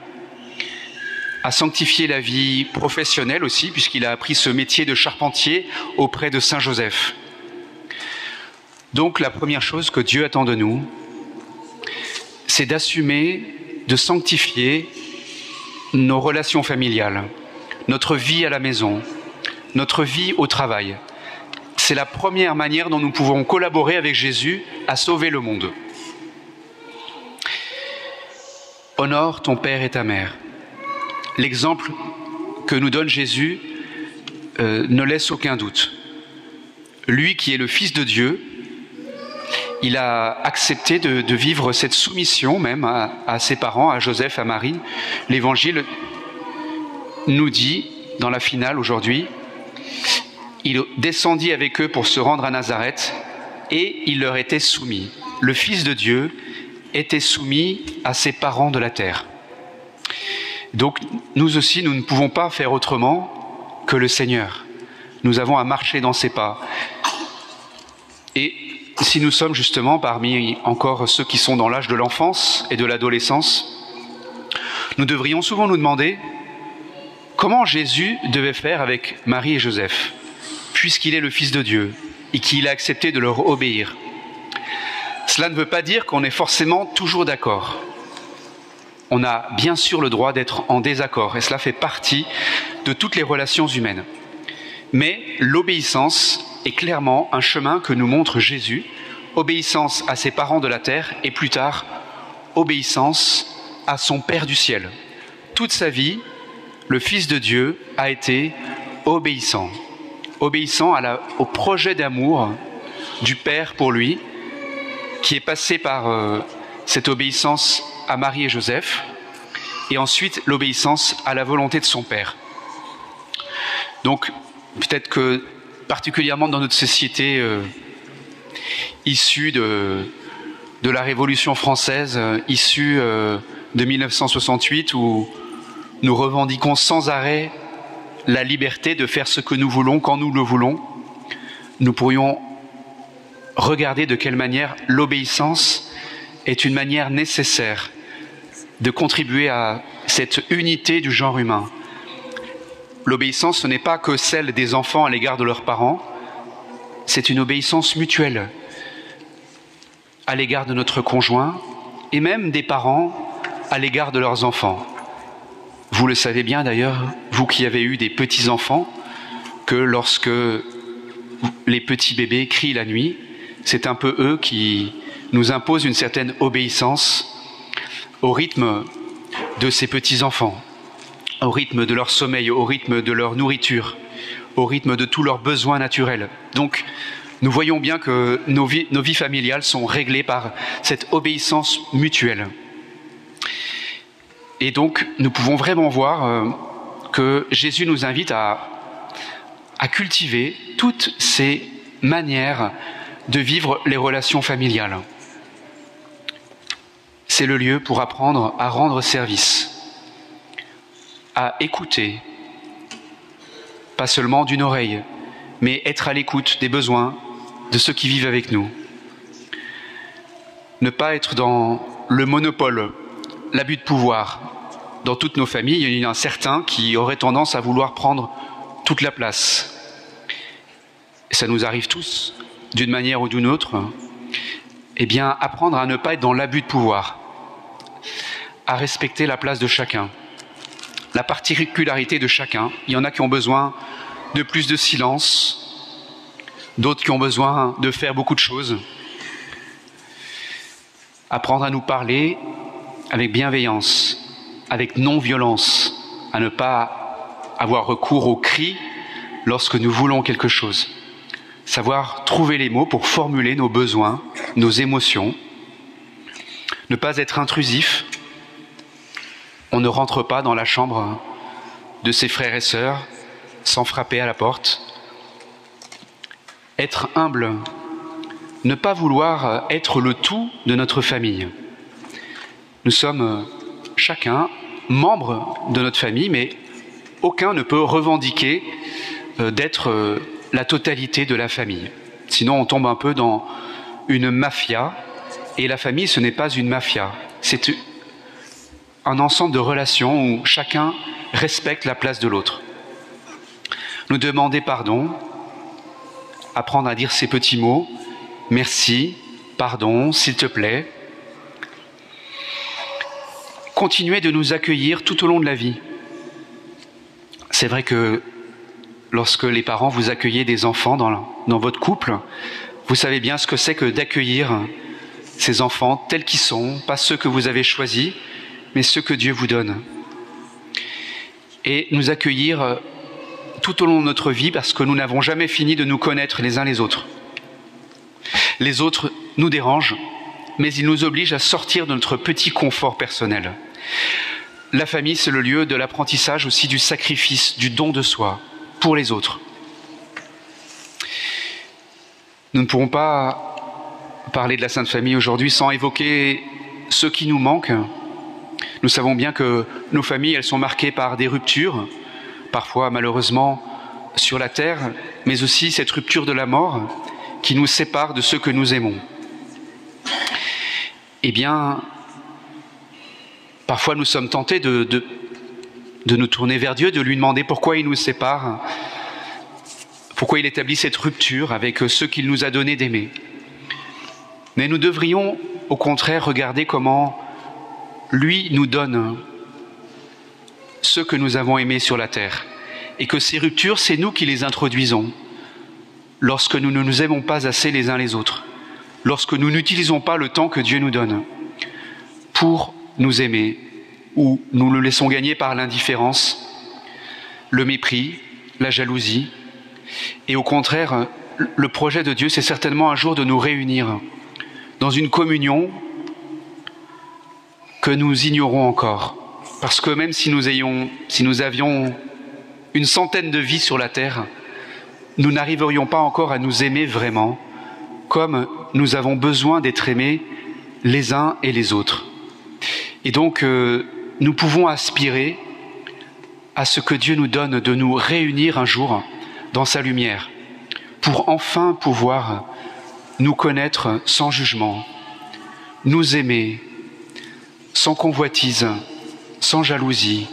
à sanctifier la vie professionnelle aussi, puisqu'il a appris ce métier de charpentier auprès de Saint Joseph. Donc la première chose que Dieu attend de nous, c'est d'assumer, de sanctifier nos relations familiales, notre vie à la maison, notre vie au travail. C'est la première manière dont nous pouvons collaborer avec Jésus à sauver le monde. Honore ton père et ta mère. L'exemple que nous donne Jésus euh, ne laisse aucun doute. Lui qui est le Fils de Dieu, il a accepté de, vivre cette soumission même à, ses parents, à Joseph, à Marie. L'Évangile nous dit, dans la finale aujourd'hui, il descendit avec eux pour se rendre à Nazareth et il leur était soumis. Le Fils de Dieu était soumis à ses parents de la terre. Donc nous aussi, nous ne pouvons pas faire autrement que le Seigneur. Nous avons à marcher dans ses pas. Et si nous sommes justement parmi encore ceux qui sont dans l'âge de l'enfance et de l'adolescence, nous devrions souvent nous demander comment Jésus devait faire avec Marie et Joseph, puisqu'il est le Fils de Dieu et qu'il a accepté de leur obéir. Cela ne veut pas dire qu'on est forcément toujours d'accord. On a bien sûr le droit d'être en désaccord, et cela fait partie de toutes les relations humaines. Mais l'obéissance est clairement un chemin que nous montre Jésus, obéissance à ses parents de la terre et plus tard obéissance à son Père du ciel. Toute sa vie, le Fils de Dieu a été obéissant, obéissant au projet d'amour du Père pour lui, qui est passé par euh, cette obéissance à Marie et Joseph, et ensuite l'obéissance à la volonté de son Père. Donc peut-être que particulièrement dans notre société, euh, issu de, la Révolution française, issu de 1968, où nous revendiquons sans arrêt la liberté de faire ce que nous voulons quand nous le voulons, nous pourrions regarder de quelle manière l'obéissance est une manière nécessaire de contribuer à cette unité du genre humain. L'obéissance, ce n'est pas que celle des enfants à l'égard de leurs parents, c'est une obéissance mutuelle à l'égard de notre conjoint et même des parents à l'égard de leurs enfants. Vous le savez bien d'ailleurs, vous qui avez eu des petits-enfants, que lorsque les petits bébés crient la nuit, c'est un peu eux qui nous imposent une certaine obéissance au rythme de ces petits-enfants, au rythme de leur sommeil, au rythme de leur nourriture, au rythme de tous leurs besoins naturels. Donc, nous voyons bien que nos vies, familiales sont réglées par cette obéissance mutuelle. Et donc, nous pouvons vraiment voir euh, que Jésus nous invite à cultiver toutes ces manières de vivre les relations familiales. C'est le lieu pour apprendre à rendre service, à écouter, pas seulement d'une oreille, mais être à l'écoute des besoins de ceux qui vivent avec nous. Ne pas être dans le monopole, l'abus de pouvoir. Dans toutes nos familles, il y en a certains qui auraient tendance à vouloir prendre toute la place. Et ça nous arrive tous, d'une manière ou d'une autre. Eh bien, apprendre à ne pas être dans l'abus de pouvoir, à respecter la place de chacun, la particularité de chacun. Il y en a qui ont besoin de plus de silence, d'autres qui ont besoin de faire beaucoup de choses. Apprendre à nous parler avec bienveillance, avec non-violence, à ne pas avoir recours aux cris lorsque nous voulons quelque chose. Savoir trouver les mots pour formuler nos besoins, nos émotions. Ne pas être intrusif. On ne rentre pas dans la chambre de ses frères et sœurs sans frapper à la porte. Être humble. Ne pas vouloir être le tout de notre famille. Nous sommes chacun membre de notre famille, mais aucun ne peut revendiquer euh, d'être euh, la totalité de la famille. Sinon, on tombe un peu dans une mafia, et la famille, ce n'est pas une mafia, c'est un ensemble de relations où chacun respecte la place de l'autre. Nous demander pardon, apprendre à dire ces petits mots, merci, pardon, s'il te plaît, continuer de nous accueillir tout au long de la vie. C'est vrai que lorsque les parents vous accueillez des enfants dans, dans votre couple, vous savez bien ce que c'est que d'accueillir ces enfants tels qu'ils sont, pas ceux que vous avez choisis, mais ceux que Dieu vous donne. Et nous accueillir tout au long de notre vie parce que nous n'avons jamais fini de nous connaître les uns les autres. Les autres nous dérangent, mais ils nous obligent à sortir de notre petit confort personnel. La famille, c'est le lieu de l'apprentissage aussi du sacrifice, du don de soi pour les autres. Nous ne pourrons pas parler de la Sainte Famille aujourd'hui sans évoquer ce qui nous manque. Nous savons bien que nos familles, elles sont marquées par des ruptures, parfois malheureusement sur la terre, mais aussi cette rupture de la mort qui nous sépare de ceux que nous aimons. Eh bien, Parfois, nous sommes tentés de, nous tourner vers Dieu, de lui demander pourquoi il nous sépare, pourquoi il établit cette rupture avec ceux qu'il nous a donné d'aimer. Mais nous devrions, au contraire, regarder comment lui nous donne ceux que nous avons aimés sur la terre. Et que ces ruptures, c'est nous qui les introduisons lorsque nous ne nous aimons pas assez les uns les autres, lorsque nous n'utilisons pas le temps que Dieu nous donne pour nous aimer ou nous le laissons gagner par l'indifférence, le mépris, la jalousie. Et au contraire, le projet de Dieu, c'est certainement un jour de nous réunir dans une communion que nous ignorons encore. Parce que même si nous, avions une centaine de vies sur la terre, nous n'arriverions pas encore à nous aimer vraiment comme nous avons besoin d'être aimés les uns et les autres. Et donc, euh, nous pouvons aspirer à ce que Dieu nous donne de nous réunir un jour dans sa lumière, pour enfin pouvoir nous connaître sans jugement, nous aimer sans convoitise, sans jalousie.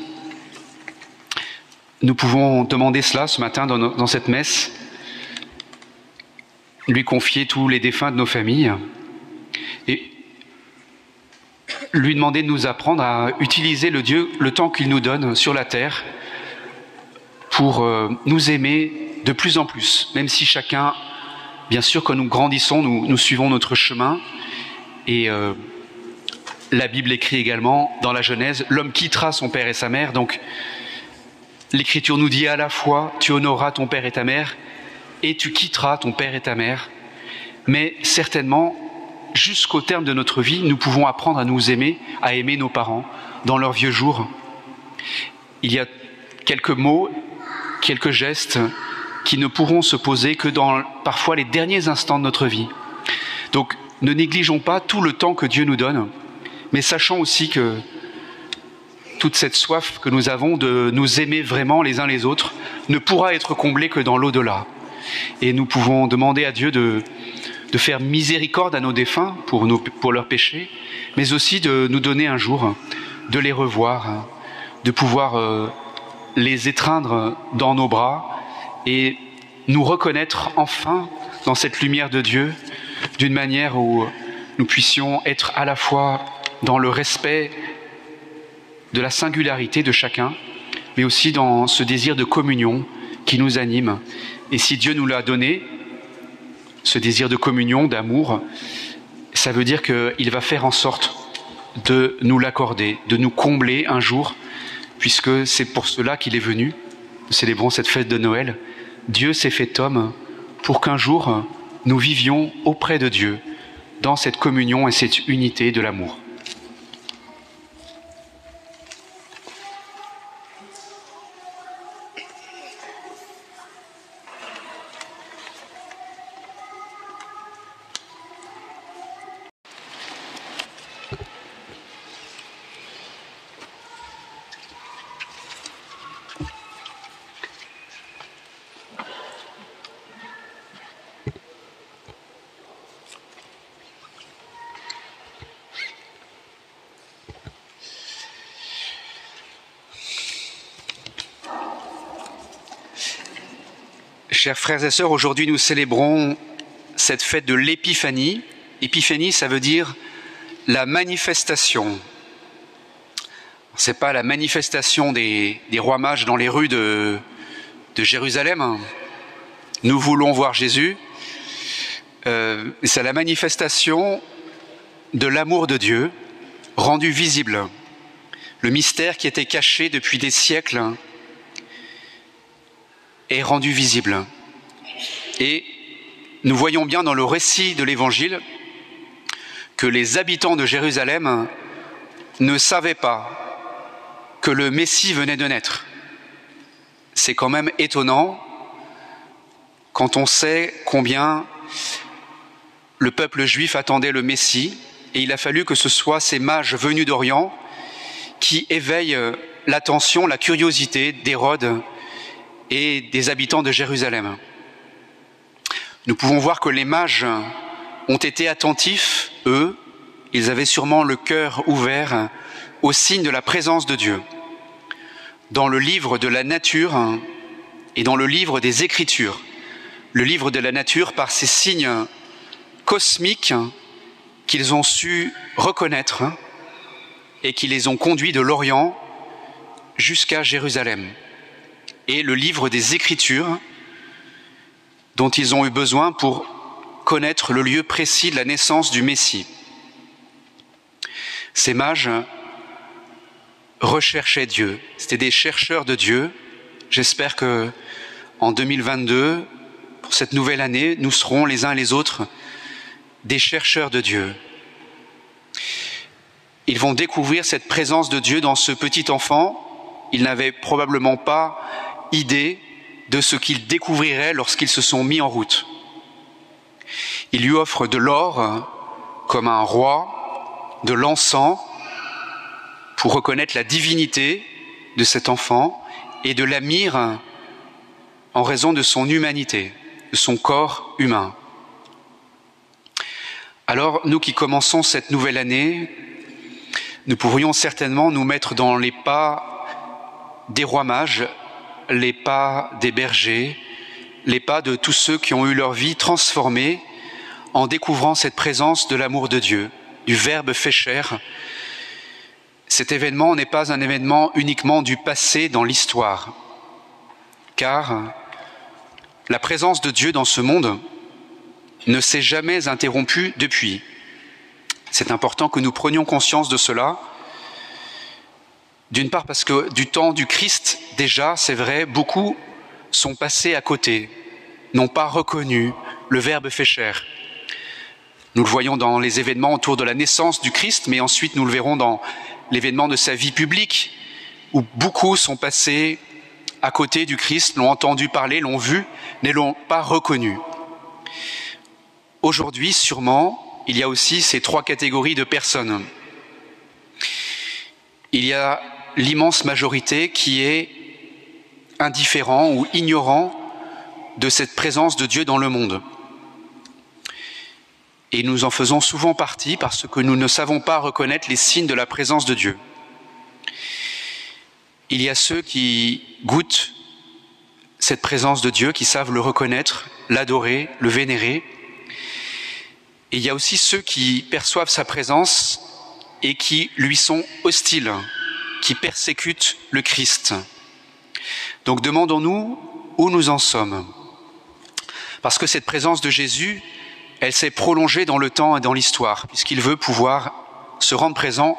Nous pouvons demander cela ce matin dans, cette messe, lui confier tous les défunts de nos familles et lui demander de nous apprendre à utiliser le Dieu, le temps qu'il nous donne sur la terre pour euh, nous aimer de plus en plus, même si chacun, bien sûr, quand nous grandissons, nous, nous suivons notre chemin. Et euh, la Bible écrit également dans la Genèse, l'homme quittera son père et sa mère. Donc, l'Écriture nous dit à la fois, tu honoreras ton père et ta mère, et tu quitteras ton père et ta mère. Mais certainement, jusqu'au terme de notre vie, nous pouvons apprendre à nous aimer, à aimer nos parents dans leurs vieux jours. Il y a quelques mots, quelques gestes qui ne pourront se poser que dans parfois les derniers instants de notre vie. Donc ne négligeons pas tout le temps que Dieu nous donne, mais sachons aussi que toute cette soif que nous avons de nous aimer vraiment les uns les autres ne pourra être comblée que dans l'au-delà. Et nous pouvons demander à Dieu de, de faire miséricorde à nos défunts pour, nos, pour leurs péchés, mais aussi de nous donner un jour de les revoir, de pouvoir euh, les étreindre dans nos bras et nous reconnaître enfin dans cette lumière de Dieu d'une manière où nous puissions être à la fois dans le respect de la singularité de chacun, mais aussi dans ce désir de communion qui nous anime. Et si Dieu nous l'a donné, ce désir de communion, d'amour, ça veut dire qu'il va faire en sorte de nous l'accorder, de nous combler un jour, puisque c'est pour cela qu'il est venu. Nous célébrons cette fête de Noël. Dieu s'est fait homme pour qu'un jour nous vivions auprès de Dieu dans cette communion et cette unité de l'amour. Chers frères et sœurs, aujourd'hui nous célébrons cette fête de l'épiphanie. Épiphanie, ça veut dire la manifestation. C'est pas la manifestation des, rois mages dans les rues de, Jérusalem. Nous voulons voir Jésus. Euh, c'est la manifestation de l'amour de Dieu rendu visible. Le mystère qui était caché depuis des siècles est rendu visible. Et nous voyons bien dans le récit de l'Évangile que les habitants de Jérusalem ne savaient pas que le Messie venait de naître. C'est quand même étonnant quand on sait combien le peuple juif attendait le Messie, et il a fallu que ce soit ces mages venus d'Orient qui éveillent l'attention, la curiosité d'Hérode et des habitants de Jérusalem. Nous pouvons voir que les mages ont été attentifs, eux, ils avaient sûrement le cœur ouvert au signe de la présence de Dieu. Dans le livre de la nature et dans le livre des Écritures, le livre de la nature par ces signes cosmiques qu'ils ont su reconnaître et qui les ont conduits de l'Orient jusqu'à Jérusalem et le livre des Écritures dont ils ont eu besoin pour connaître le lieu précis de la naissance du Messie. Ces mages recherchaient Dieu, c'était des chercheurs de Dieu. J'espère que en 2022, pour cette nouvelle année, nous serons les uns et les autres des chercheurs de Dieu. Ils vont découvrir cette présence de Dieu dans ce petit enfant. Ils n'avaient probablement pas idée de ce qu'ils découvriraient lorsqu'ils se sont mis en route. Il lui offre de l'or comme un roi, de l'encens pour reconnaître la divinité de cet enfant et de la mire en raison de son humanité, de son corps humain. Alors, nous qui commençons cette nouvelle année, nous pourrions certainement nous mettre dans les pas des rois mages, les pas des bergers, les pas de tous ceux qui ont eu leur vie transformée en découvrant cette présence de l'amour de Dieu, du Verbe fait chair. Cet événement n'est pas un événement uniquement du passé dans l'histoire, car la présence de Dieu dans ce monde ne s'est jamais interrompue depuis. C'est important que nous prenions conscience de cela. D'une part parce que du temps du Christ, déjà, c'est vrai, beaucoup sont passés à côté, n'ont pas reconnu le Verbe fait chair. Nous le voyons dans les événements autour de la naissance du Christ, mais ensuite nous le verrons dans l'événement de sa vie publique, où beaucoup sont passés à côté du Christ, l'ont entendu parler, l'ont vu, ne l'ont pas reconnu. Aujourd'hui, sûrement, il y a aussi ces trois catégories de personnes. Il y a l'immense majorité qui est indifférent ou ignorant de cette présence de Dieu dans le monde. Et nous en faisons souvent partie parce que nous ne savons pas reconnaître les signes de la présence de Dieu. Il y a ceux qui goûtent cette présence de Dieu, qui savent le reconnaître, l'adorer, le vénérer. Et il y a aussi ceux qui perçoivent sa présence et qui lui sont hostiles, qui persécutent le Christ. Donc demandons-nous où nous en sommes. Parce que cette présence de Jésus, elle s'est prolongée dans le temps et dans l'histoire, puisqu'il veut pouvoir se rendre présent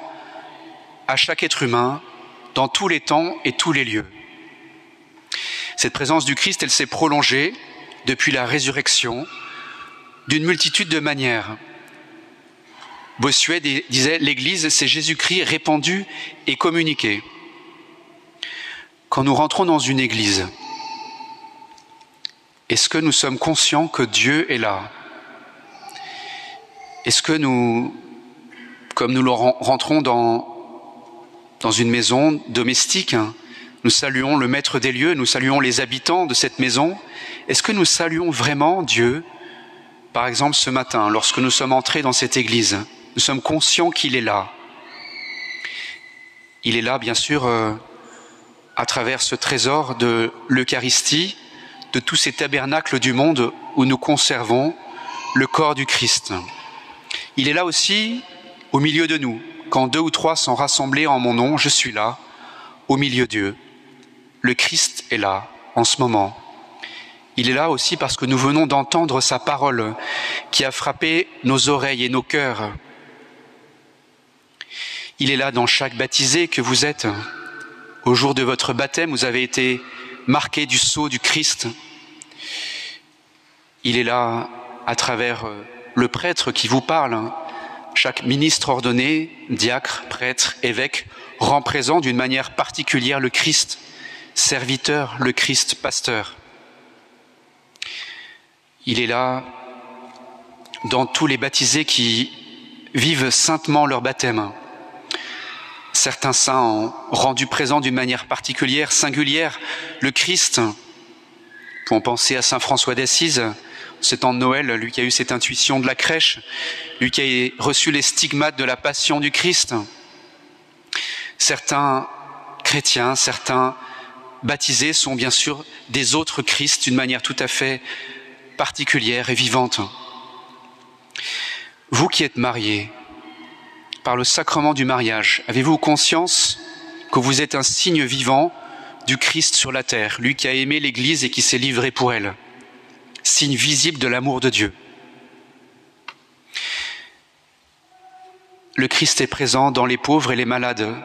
à chaque être humain, dans tous les temps et tous les lieux. Cette présence du Christ, elle s'est prolongée depuis la résurrection d'une multitude de manières. Bossuet disait L'Église, c'est Jésus-Christ répandu et communiqué. Quand nous rentrons dans une Église, est-ce que nous sommes conscients que Dieu est là? Est-ce que nous, comme nous rentrons dans, dans une maison domestique, nous saluons le maître des lieux, nous saluons les habitants de cette maison, est-ce que nous saluons vraiment Dieu? Par exemple, ce matin, lorsque nous sommes entrés dans cette église, nous sommes conscients qu'il est là. Il est là, bien sûr, euh, à travers ce trésor de l'Eucharistie, de tous ces tabernacles du monde où nous conservons le corps du Christ. Il est là aussi au milieu de nous. Quand deux ou trois sont rassemblés en mon nom, je suis là, au milieu d'eux. Le Christ est là, en ce moment. Il est là aussi parce que nous venons d'entendre sa parole qui a frappé nos oreilles et nos cœurs. Il est là dans chaque baptisé que vous êtes. Au jour de votre baptême, vous avez été marqué du sceau du Christ. Il est là à travers euh, le prêtre qui vous parle. Chaque ministre ordonné, diacre, prêtre, évêque, rend présent d'une manière particulière le Christ, serviteur, le Christ pasteur. Il est là dans tous les baptisés qui vivent saintement leur baptême. Certains saints ont rendu présent d'une manière particulière, singulière, le Christ. Pour penser à Saint François d'Assise, ce temps de Noël, lui qui a eu cette intuition de la crèche, lui qui a reçu les stigmates de la passion du Christ. Certains chrétiens, certains baptisés sont bien sûr des autres Christ d'une manière tout à fait particulière et vivante. Vous qui êtes mariés, par le sacrement du mariage, avez-vous conscience que vous êtes un signe vivant du Christ sur la terre, lui qui a aimé l'Église et qui s'est livré pour elle, signe visible de l'amour de Dieu. Le Christ est présent dans les pauvres et les malades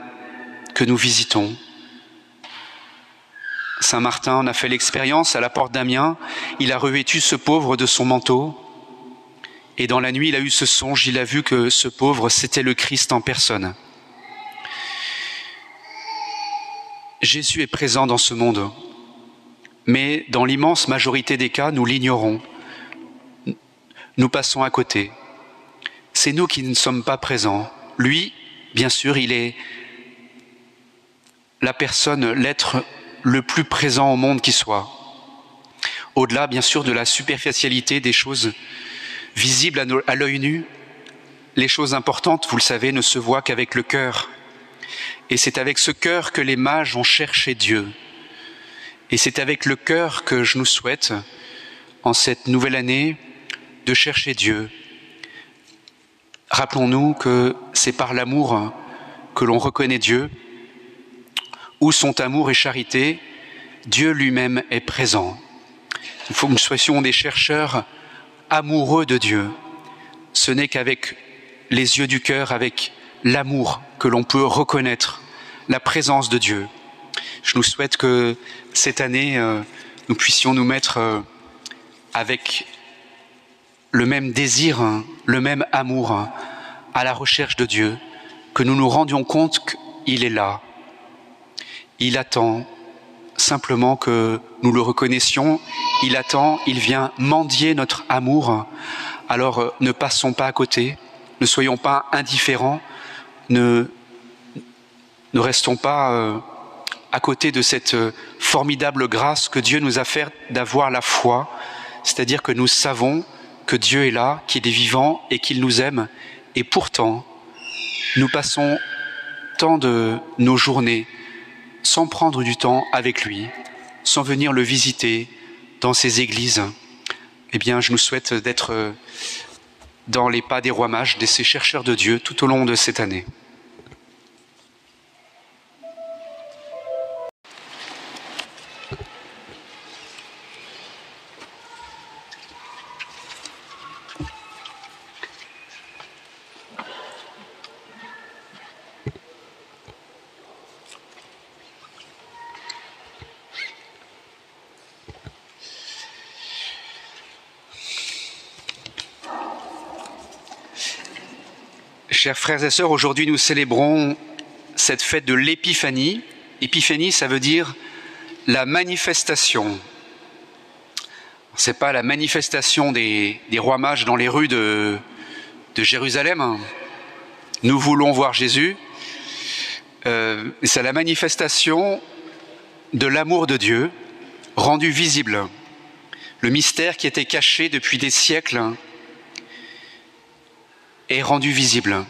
que nous visitons. Saint Martin en a fait l'expérience à la porte d'Amiens, il a revêtu ce pauvre de son manteau, et dans la nuit, il a eu ce songe, il a vu que ce pauvre, c'était le Christ en personne. Jésus est présent dans ce monde, mais dans l'immense majorité des cas, nous l'ignorons. nous passons à côté. C'est nous qui ne sommes pas présents. Lui, bien sûr, il est la personne, l'être le plus présent au monde qui soit. Au-delà, bien sûr, de la superficialité des choses visibles à l'œil nu, les choses importantes, vous le savez, ne se voient qu'avec le cœur. Et c'est avec ce cœur que les mages ont cherché Dieu. Et c'est avec le cœur que je nous souhaite, en cette nouvelle année, de chercher Dieu. Rappelons-nous que c'est par l'amour que l'on reconnaît Dieu. Où sont amour et charité, Dieu lui-même est présent. Il faut que nous soyons des chercheurs amoureux de Dieu. Ce n'est qu'avec les yeux du cœur, avec l'amour que l'on peut reconnaître la présence de Dieu. Je nous souhaite que cette année, euh, nous puissions nous mettre euh, avec le même désir, le même amour à la recherche de Dieu, que nous nous rendions compte qu'il est là. Il attend simplement que nous le reconnaissions. Il attend, il vient mendier notre amour. Alors euh, ne passons pas à côté, ne soyons pas indifférents, ne, restons pas à côté de cette euh, formidable grâce que Dieu nous a fait d'avoir la foi, c'est-à-dire que nous savons que Dieu est là, qu'il est vivant et qu'il nous aime, et pourtant, nous passons tant de nos journées sans prendre du temps avec lui, sans venir le visiter dans ses églises. Eh bien, je nous souhaite d'être euh, dans les pas des rois mages, de ces chercheurs de Dieu tout au long de cette année. Frères et sœurs, aujourd'hui nous célébrons cette fête de l'épiphanie. Épiphanie, ça veut dire la manifestation. C'est pas la manifestation des, rois mages dans les rues de, Jérusalem. Nous voulons voir Jésus. Euh, c'est la manifestation de l'amour de Dieu rendu visible. Le mystère qui était caché depuis des siècles est rendu visible.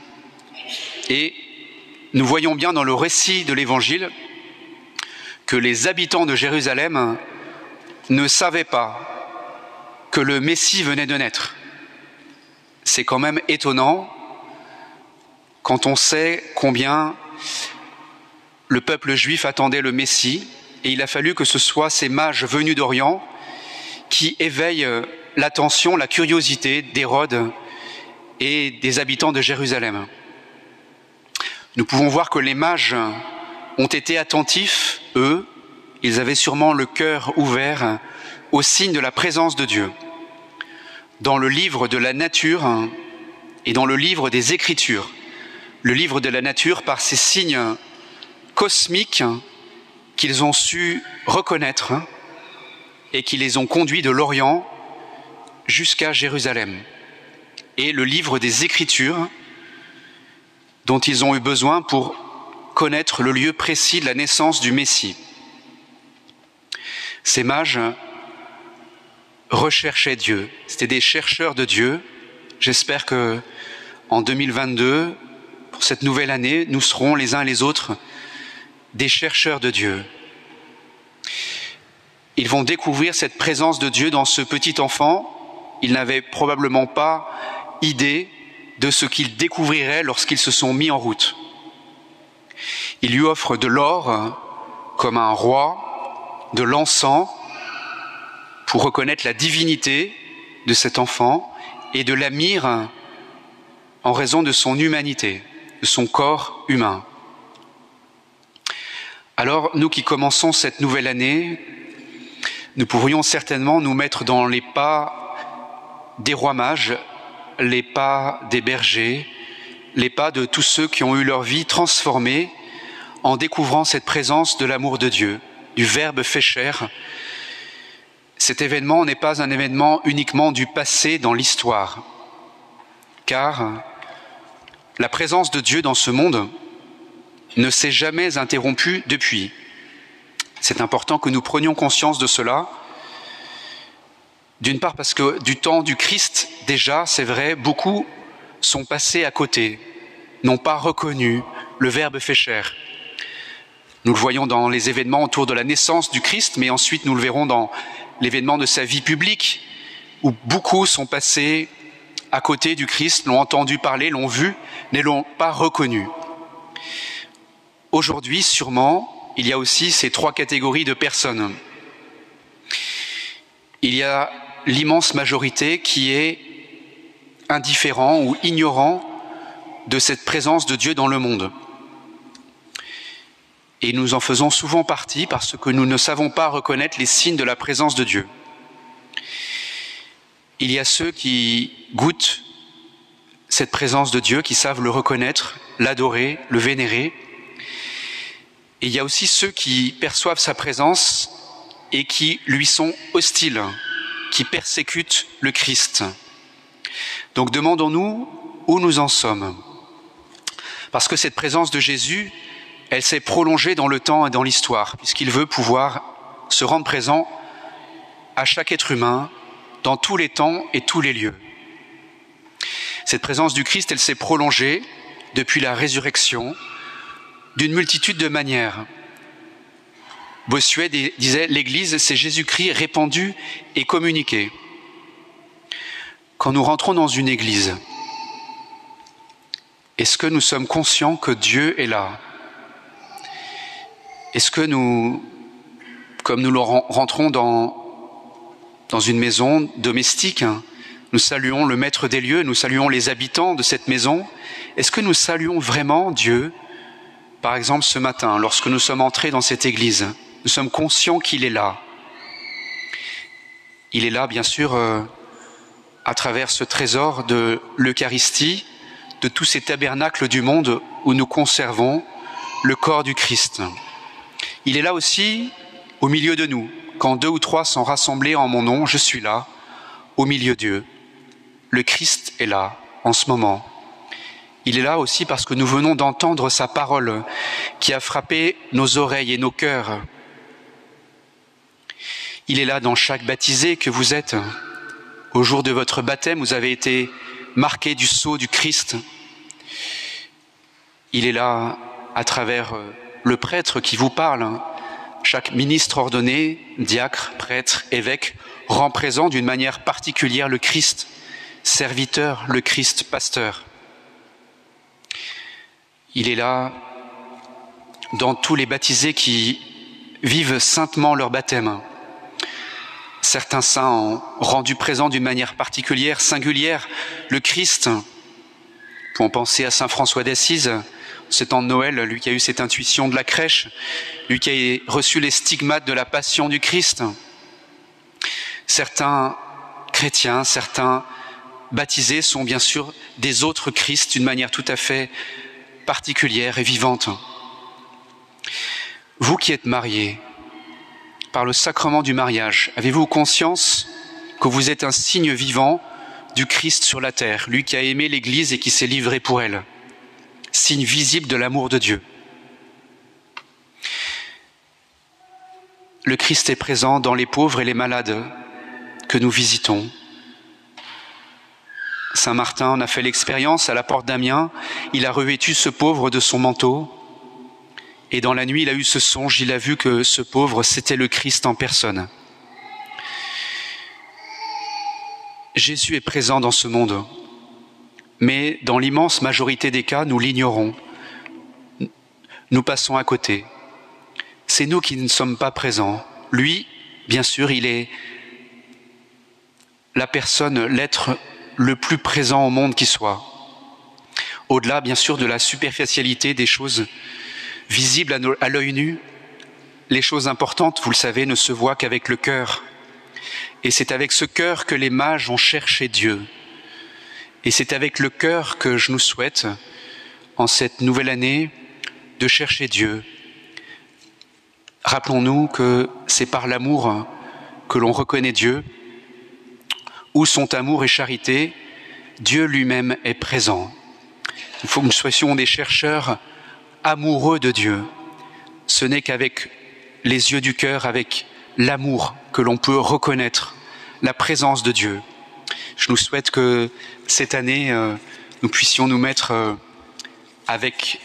Et nous voyons bien dans le récit de l'Évangile que les habitants de Jérusalem ne savaient pas que le Messie venait de naître. C'est quand même étonnant quand on sait combien le peuple juif attendait le Messie, et il a fallu que ce soit ces mages venus d'Orient qui éveillent l'attention, la curiosité d'Hérode et des habitants de Jérusalem. Nous pouvons voir que les mages ont été attentifs, eux, ils avaient sûrement le cœur ouvert au signe de la présence de Dieu. Dans le livre de la nature et dans le livre des Écritures, le livre de la nature par ces signes cosmiques qu'ils ont su reconnaître et qui les ont conduits de l'Orient jusqu'à Jérusalem et le livre des Écritures dont ils ont eu besoin pour connaître le lieu précis de la naissance du Messie. Ces mages recherchaient Dieu, c'était des chercheurs de Dieu. J'espère que en 2022, pour cette nouvelle année, nous serons les uns et les autres des chercheurs de Dieu. Ils vont découvrir cette présence de Dieu dans ce petit enfant. Ils n'avaient probablement pas idée de ce qu'ils découvriraient lorsqu'ils se sont mis en route. Il lui offre de l'or comme un roi, de l'encens pour reconnaître la divinité de cet enfant et de la mire en raison de son humanité, de son corps humain. Alors, nous qui commençons cette nouvelle année, nous pourrions certainement nous mettre dans les pas des rois mages les pas des bergers, les pas de tous ceux qui ont eu leur vie transformée en découvrant cette présence de l'amour de Dieu, du Verbe fait chair. cet événement n'est pas un événement uniquement du passé dans l'histoire, car la présence de Dieu dans ce monde ne s'est jamais interrompue depuis. C'est important que nous prenions conscience de cela. D'une part parce que du temps du Christ, déjà, c'est vrai, beaucoup sont passés à côté, n'ont pas reconnu le Verbe fait chair. Nous le voyons dans les événements autour de la naissance du Christ, mais ensuite nous le verrons dans l'événement de sa vie publique, où beaucoup sont passés à côté du Christ, l'ont entendu parler, l'ont vu, ne l'ont pas reconnu. Aujourd'hui, sûrement, il y a aussi ces trois catégories de personnes. Il y a l'immense majorité qui est indifférent ou ignorant de cette présence de Dieu dans le monde. Et nous en faisons souvent partie parce que nous ne savons pas reconnaître les signes de la présence de Dieu. Il y a ceux qui goûtent cette présence de Dieu, qui savent le reconnaître, l'adorer, le vénérer. Et il y a aussi ceux qui perçoivent sa présence et qui lui sont hostiles, qui persécutent le Christ. Donc demandons-nous où nous en sommes. Parce que cette présence de Jésus, elle s'est prolongée dans le temps et dans l'histoire, puisqu'il veut pouvoir se rendre présent à chaque être humain, dans tous les temps et tous les lieux. Cette présence du Christ, elle s'est prolongée depuis la résurrection d'une multitude de manières. Bossuet disait, l'Église, c'est Jésus-Christ répandu et communiqué. Quand nous rentrons dans une Église, est-ce que nous sommes conscients que Dieu est là? Est-ce que nous, comme nous rentrons dans, dans une maison domestique, nous saluons le maître des lieux, nous saluons les habitants de cette maison. Est-ce que nous saluons vraiment Dieu? Par exemple, ce matin, lorsque nous sommes entrés dans cette église, nous sommes conscients qu'il est là. Il est là, bien sûr, euh, à travers ce trésor de l'Eucharistie, de tous ces tabernacles du monde où nous conservons le corps du Christ. Il est là aussi au milieu de nous. Quand deux ou trois sont rassemblés en mon nom, je suis là, au milieu d'eux le Christ est là en ce moment. Il est là aussi parce que nous venons d'entendre sa parole qui a frappé nos oreilles et nos cœurs. Il est là dans chaque baptisé que vous êtes. Au jour de votre baptême, vous avez été marqué du sceau du Christ. Il est là à travers le prêtre qui vous parle. Chaque ministre ordonné, diacre, prêtre, évêque, rend présent d'une manière particulière le Christ serviteur, le Christ pasteur. Il est là dans tous les baptisés qui vivent saintement leur baptême. Certains saints ont rendu présent d'une manière particulière, singulière, le Christ. Pour penser à Saint François d'Assise, ce temps de Noël, lui qui a eu cette intuition de la crèche, lui qui a reçu les stigmates de la passion du Christ. Certains chrétiens, certains baptisés sont bien sûr des autres Christ d'une manière tout à fait particulière et vivante. Vous qui êtes mariés, par le sacrement du mariage, avez-vous conscience que vous êtes un signe vivant du Christ sur la terre, lui qui a aimé l'Église et qui s'est livré pour elle, signe visible de l'amour de Dieu Le Christ est présent dans les pauvres et les malades que nous visitons, Saint Martin en a fait l'expérience à la porte d'Amiens. Il a revêtu ce pauvre de son manteau. Et dans la nuit, il a eu ce songe. Il a vu que ce pauvre, c'était le Christ en personne. Jésus est présent dans ce monde. Mais dans l'immense majorité des cas, nous l'ignorons. Nous passons à côté. C'est nous qui ne sommes pas présents. Lui, bien sûr, il est la personne, l'être le plus présent au monde qui soit. Au-delà, bien sûr, de la superficialité des choses visibles à l'œil nu, les choses importantes, vous le savez, ne se voient qu'avec le cœur. Et c'est avec ce cœur que les mages ont cherché Dieu. Et c'est avec le cœur que je nous souhaite, en cette nouvelle année, de chercher Dieu. Rappelons-nous que c'est par l'amour que l'on reconnaît Dieu, où sont amour et charité, Dieu lui-même est présent. Il faut que nous soyons des chercheurs amoureux de Dieu. Ce n'est qu'avec les yeux du cœur, avec l'amour que l'on peut reconnaître la présence de Dieu. Je nous souhaite que cette année, euh, nous puissions nous mettre euh, avec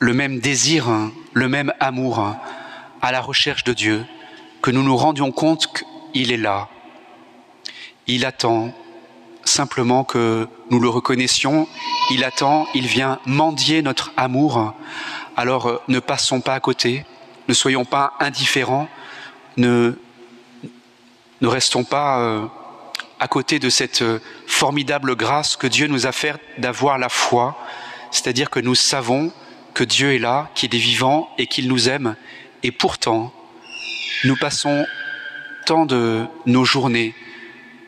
le même désir, le même amour à la recherche de Dieu, que nous nous rendions compte qu'il est là. Il attend simplement que nous le reconnaissions. Il attend, il vient mendier notre amour. Alors euh, ne passons pas à côté, ne soyons pas indifférents, ne, restons pas euh, à côté de cette euh, formidable grâce que Dieu nous a fait d'avoir la foi, c'est-à-dire que nous savons que Dieu est là, qu'il est vivant et qu'il nous aime, et pourtant, nous passons tant de nos journées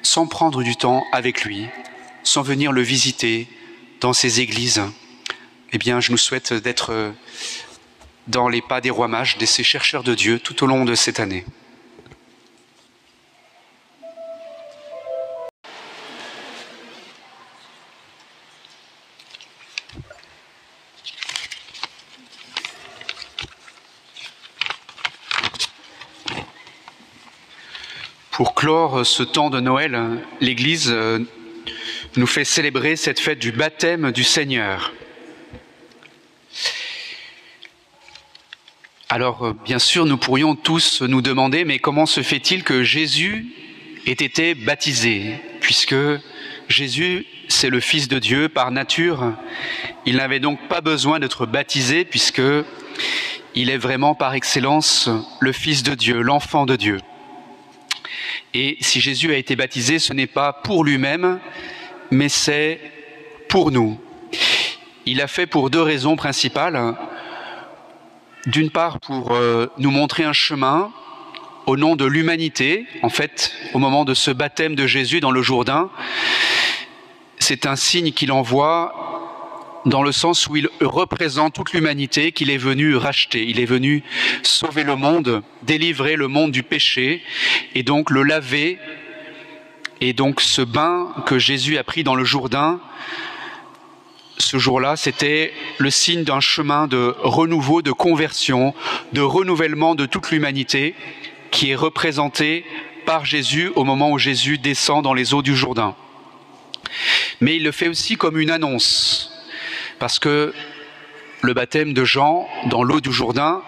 sans prendre du temps avec lui, sans venir le visiter dans ses églises. Eh bien, je nous souhaite d'être dans les pas des rois mages, de ces chercheurs de Dieu tout au long de cette année. Pour clore ce temps de Noël, l'Église euh, nous fait célébrer cette fête du baptême du Seigneur. Alors, euh, bien sûr, nous pourrions tous nous demander, mais comment se fait-il que Jésus ait été baptisé? Puisque Jésus, c'est le Fils de Dieu par nature, il n'avait donc pas besoin d'être baptisé, puisque il est vraiment par excellence le Fils de Dieu, l'enfant de Dieu. Et si Jésus a été baptisé, ce n'est pas pour lui-même, mais c'est pour nous. Il a fait pour deux raisons principales. D'une part, pour euh, nous montrer un chemin au nom de l'humanité. En fait, au moment de ce baptême de Jésus dans le Jourdain, c'est un signe qu'il envoie dans le sens où il représente toute l'humanité qu'il est venu racheter. Il est venu sauver le monde, délivrer le monde du péché et donc le laver. Et donc ce bain que Jésus a pris dans le Jourdain, ce jour-là, c'était le signe d'un chemin de renouveau, de conversion, de renouvellement de toute l'humanité qui est représenté par Jésus au moment où Jésus descend dans les eaux du Jourdain. Mais il le fait aussi comme une annonce parce que le baptême de Jean dans l'eau du Jourdain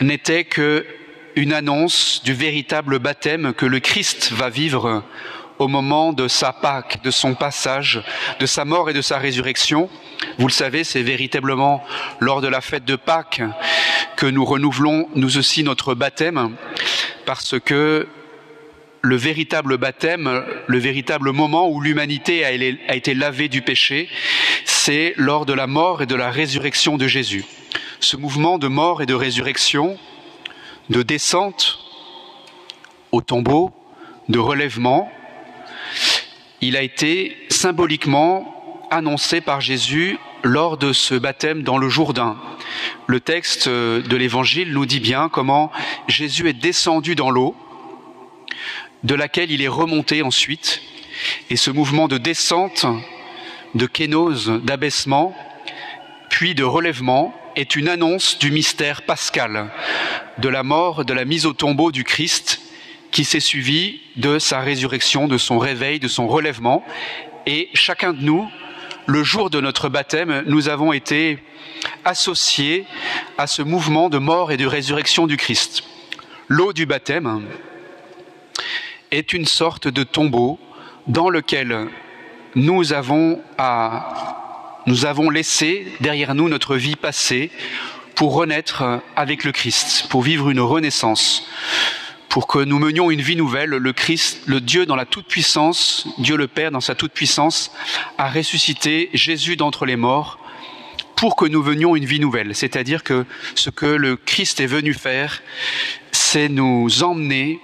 n'était que une annonce du véritable baptême que le Christ va vivre au moment de sa Pâque, de son passage, de sa mort et de sa résurrection. Vous le savez, c'est véritablement lors de la fête de Pâques que nous renouvelons nous aussi notre baptême, parce que le véritable baptême, le véritable moment où l'humanité a été lavée du péché, c'est lors de la mort et de la résurrection de Jésus. Ce mouvement de mort et de résurrection, de descente au tombeau, de relèvement, il a été symboliquement annoncé par Jésus lors de ce baptême dans le Jourdain. Le texte de l'Évangile nous dit bien comment Jésus est descendu dans l'eau, de laquelle il est remonté ensuite, et ce mouvement de descente de kénose, d'abaissement, puis de relèvement, est une annonce du mystère pascal, de la mort, de la mise au tombeau du Christ, qui s'est suivi de sa résurrection, de son réveil, de son relèvement. Et chacun de nous, le jour de notre baptême, nous avons été associés à ce mouvement de mort et de résurrection du Christ. L'eau du baptême est une sorte de tombeau dans lequel nous avons, laissé derrière nous notre vie passée pour renaître avec le Christ, pour vivre une renaissance, pour que nous menions une vie nouvelle. Le Christ, le Dieu dans la toute-puissance, Dieu le Père dans sa toute-puissance, a ressuscité Jésus d'entre les morts pour que nous venions une vie nouvelle. C'est-à-dire que ce que le Christ est venu faire, c'est nous emmener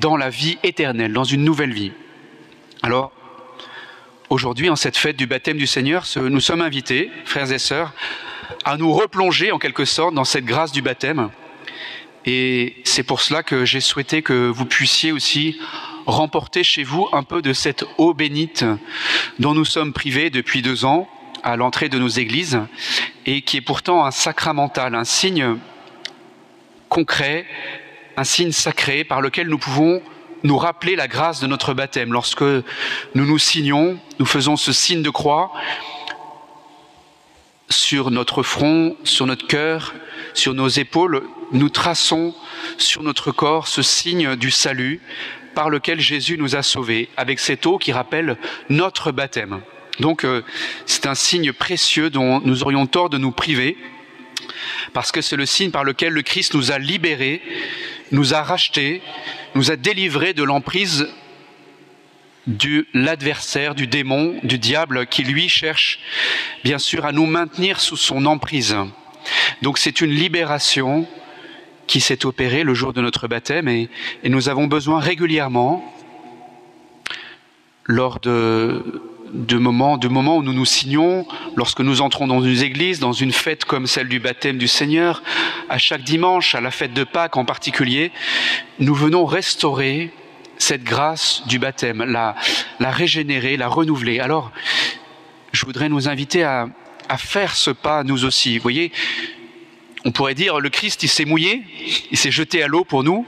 dans la vie éternelle, dans une nouvelle vie. Alors, Aujourd'hui, en cette fête du baptême du Seigneur, nous sommes invités, frères et sœurs, à nous replonger en quelque sorte dans cette grâce du baptême Et c'est pour cela que j'ai souhaité que vous puissiez aussi remporter chez vous un peu de cette eau bénite dont nous sommes privés depuis deux ans à l'entrée de nos églises et qui est pourtant un sacramental, un signe concret, un signe sacré par lequel nous pouvons nous rappeler la grâce de notre baptême. Lorsque nous nous signons, nous faisons ce signe de croix sur notre front, sur notre cœur, sur nos épaules, nous traçons sur notre corps ce signe du salut par lequel Jésus nous a sauvés, avec cette eau qui rappelle notre baptême. Donc euh, c'est un signe précieux dont nous aurions tort de nous priver, parce que c'est le signe par lequel le Christ nous a libérés, nous a rachetés, nous a délivrés de l'emprise de l'adversaire, du démon, du diable, qui lui cherche bien sûr à nous maintenir sous son emprise. Donc c'est une libération qui s'est opérée le jour de notre baptême et, et nous avons besoin régulièrement, lors de, de moments, où nous nous signons, lorsque nous entrons dans une église, dans une fête comme celle du baptême du Seigneur, à chaque dimanche, à la fête de Pâques en particulier, nous venons restaurer cette grâce du baptême, la, la régénérer, la renouveler. Alors, je voudrais nous inviter à, à faire ce pas nous aussi. Vous voyez, on pourrait dire le Christ, il s'est mouillé, il s'est jeté à l'eau pour nous,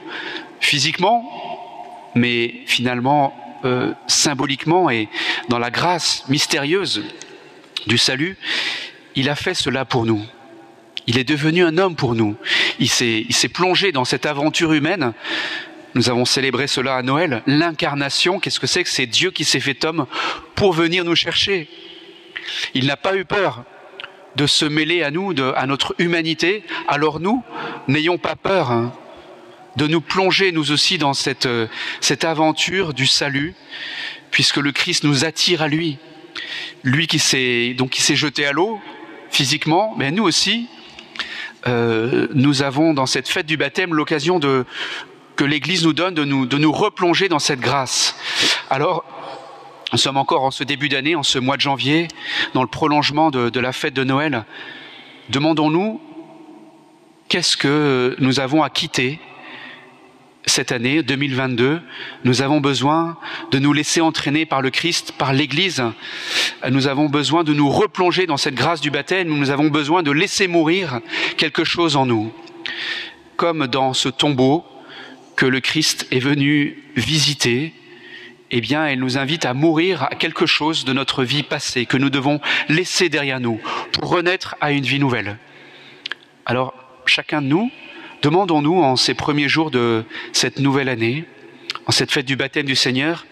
physiquement, mais finalement, symboliquement et dans la grâce mystérieuse du salut, il a fait cela pour nous. Il est devenu un homme pour nous. Il s'est, il s'est plongé dans cette aventure humaine. Nous avons célébré cela à Noël. L'incarnation, qu'est-ce que c'est que c'est Dieu qui s'est fait homme pour venir nous chercher. Il n'a pas eu peur de se mêler à nous, de, à notre humanité. Alors nous, n'ayons pas peur hein, de nous plonger nous aussi dans cette, euh, cette aventure du salut, puisque le Christ nous attire à lui. Lui qui s'est donc qui s'est jeté à l'eau physiquement, mais nous aussi, euh, nous avons dans cette fête du baptême l'occasion de que l'Église nous donne de nous, de nous replonger dans cette grâce. Alors, nous sommes encore en ce début d'année, en ce mois de janvier, dans le prolongement de, de la fête de Noël. Demandons-nous qu'est-ce que nous avons à quitter cette année 2022, nous avons besoin de nous laisser entraîner par le Christ, par l'Église. Nous avons besoin de nous replonger dans cette grâce du baptême. Nous avons besoin de laisser mourir quelque chose en nous. Comme dans ce tombeau que le Christ est venu visiter, eh bien, elle nous invite à mourir à quelque chose de notre vie passée que nous devons laisser derrière nous pour renaître à une vie nouvelle. Alors, chacun de nous, Demandons-nous en ces premiers jours de cette nouvelle année, en cette fête du baptême du Seigneur,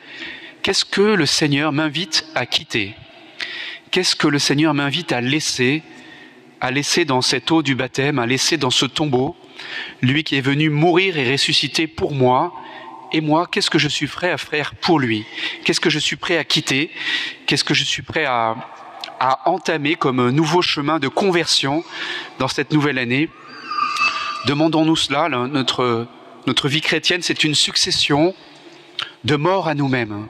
qu'est-ce que le Seigneur m'invite à quitter? Qu'est-ce que le Seigneur m'invite à laisser, à laisser dans cette eau du baptême, à laisser dans ce tombeau, lui qui est venu mourir et ressusciter pour moi, et moi, qu'est-ce que je suis prêt à faire pour lui? Qu'est-ce que je suis prêt à quitter? Qu'est-ce que je suis prêt à, à entamer comme nouveau chemin de conversion dans cette nouvelle année? Demandons-nous cela. Notre, vie chrétienne, c'est une succession de morts à nous-mêmes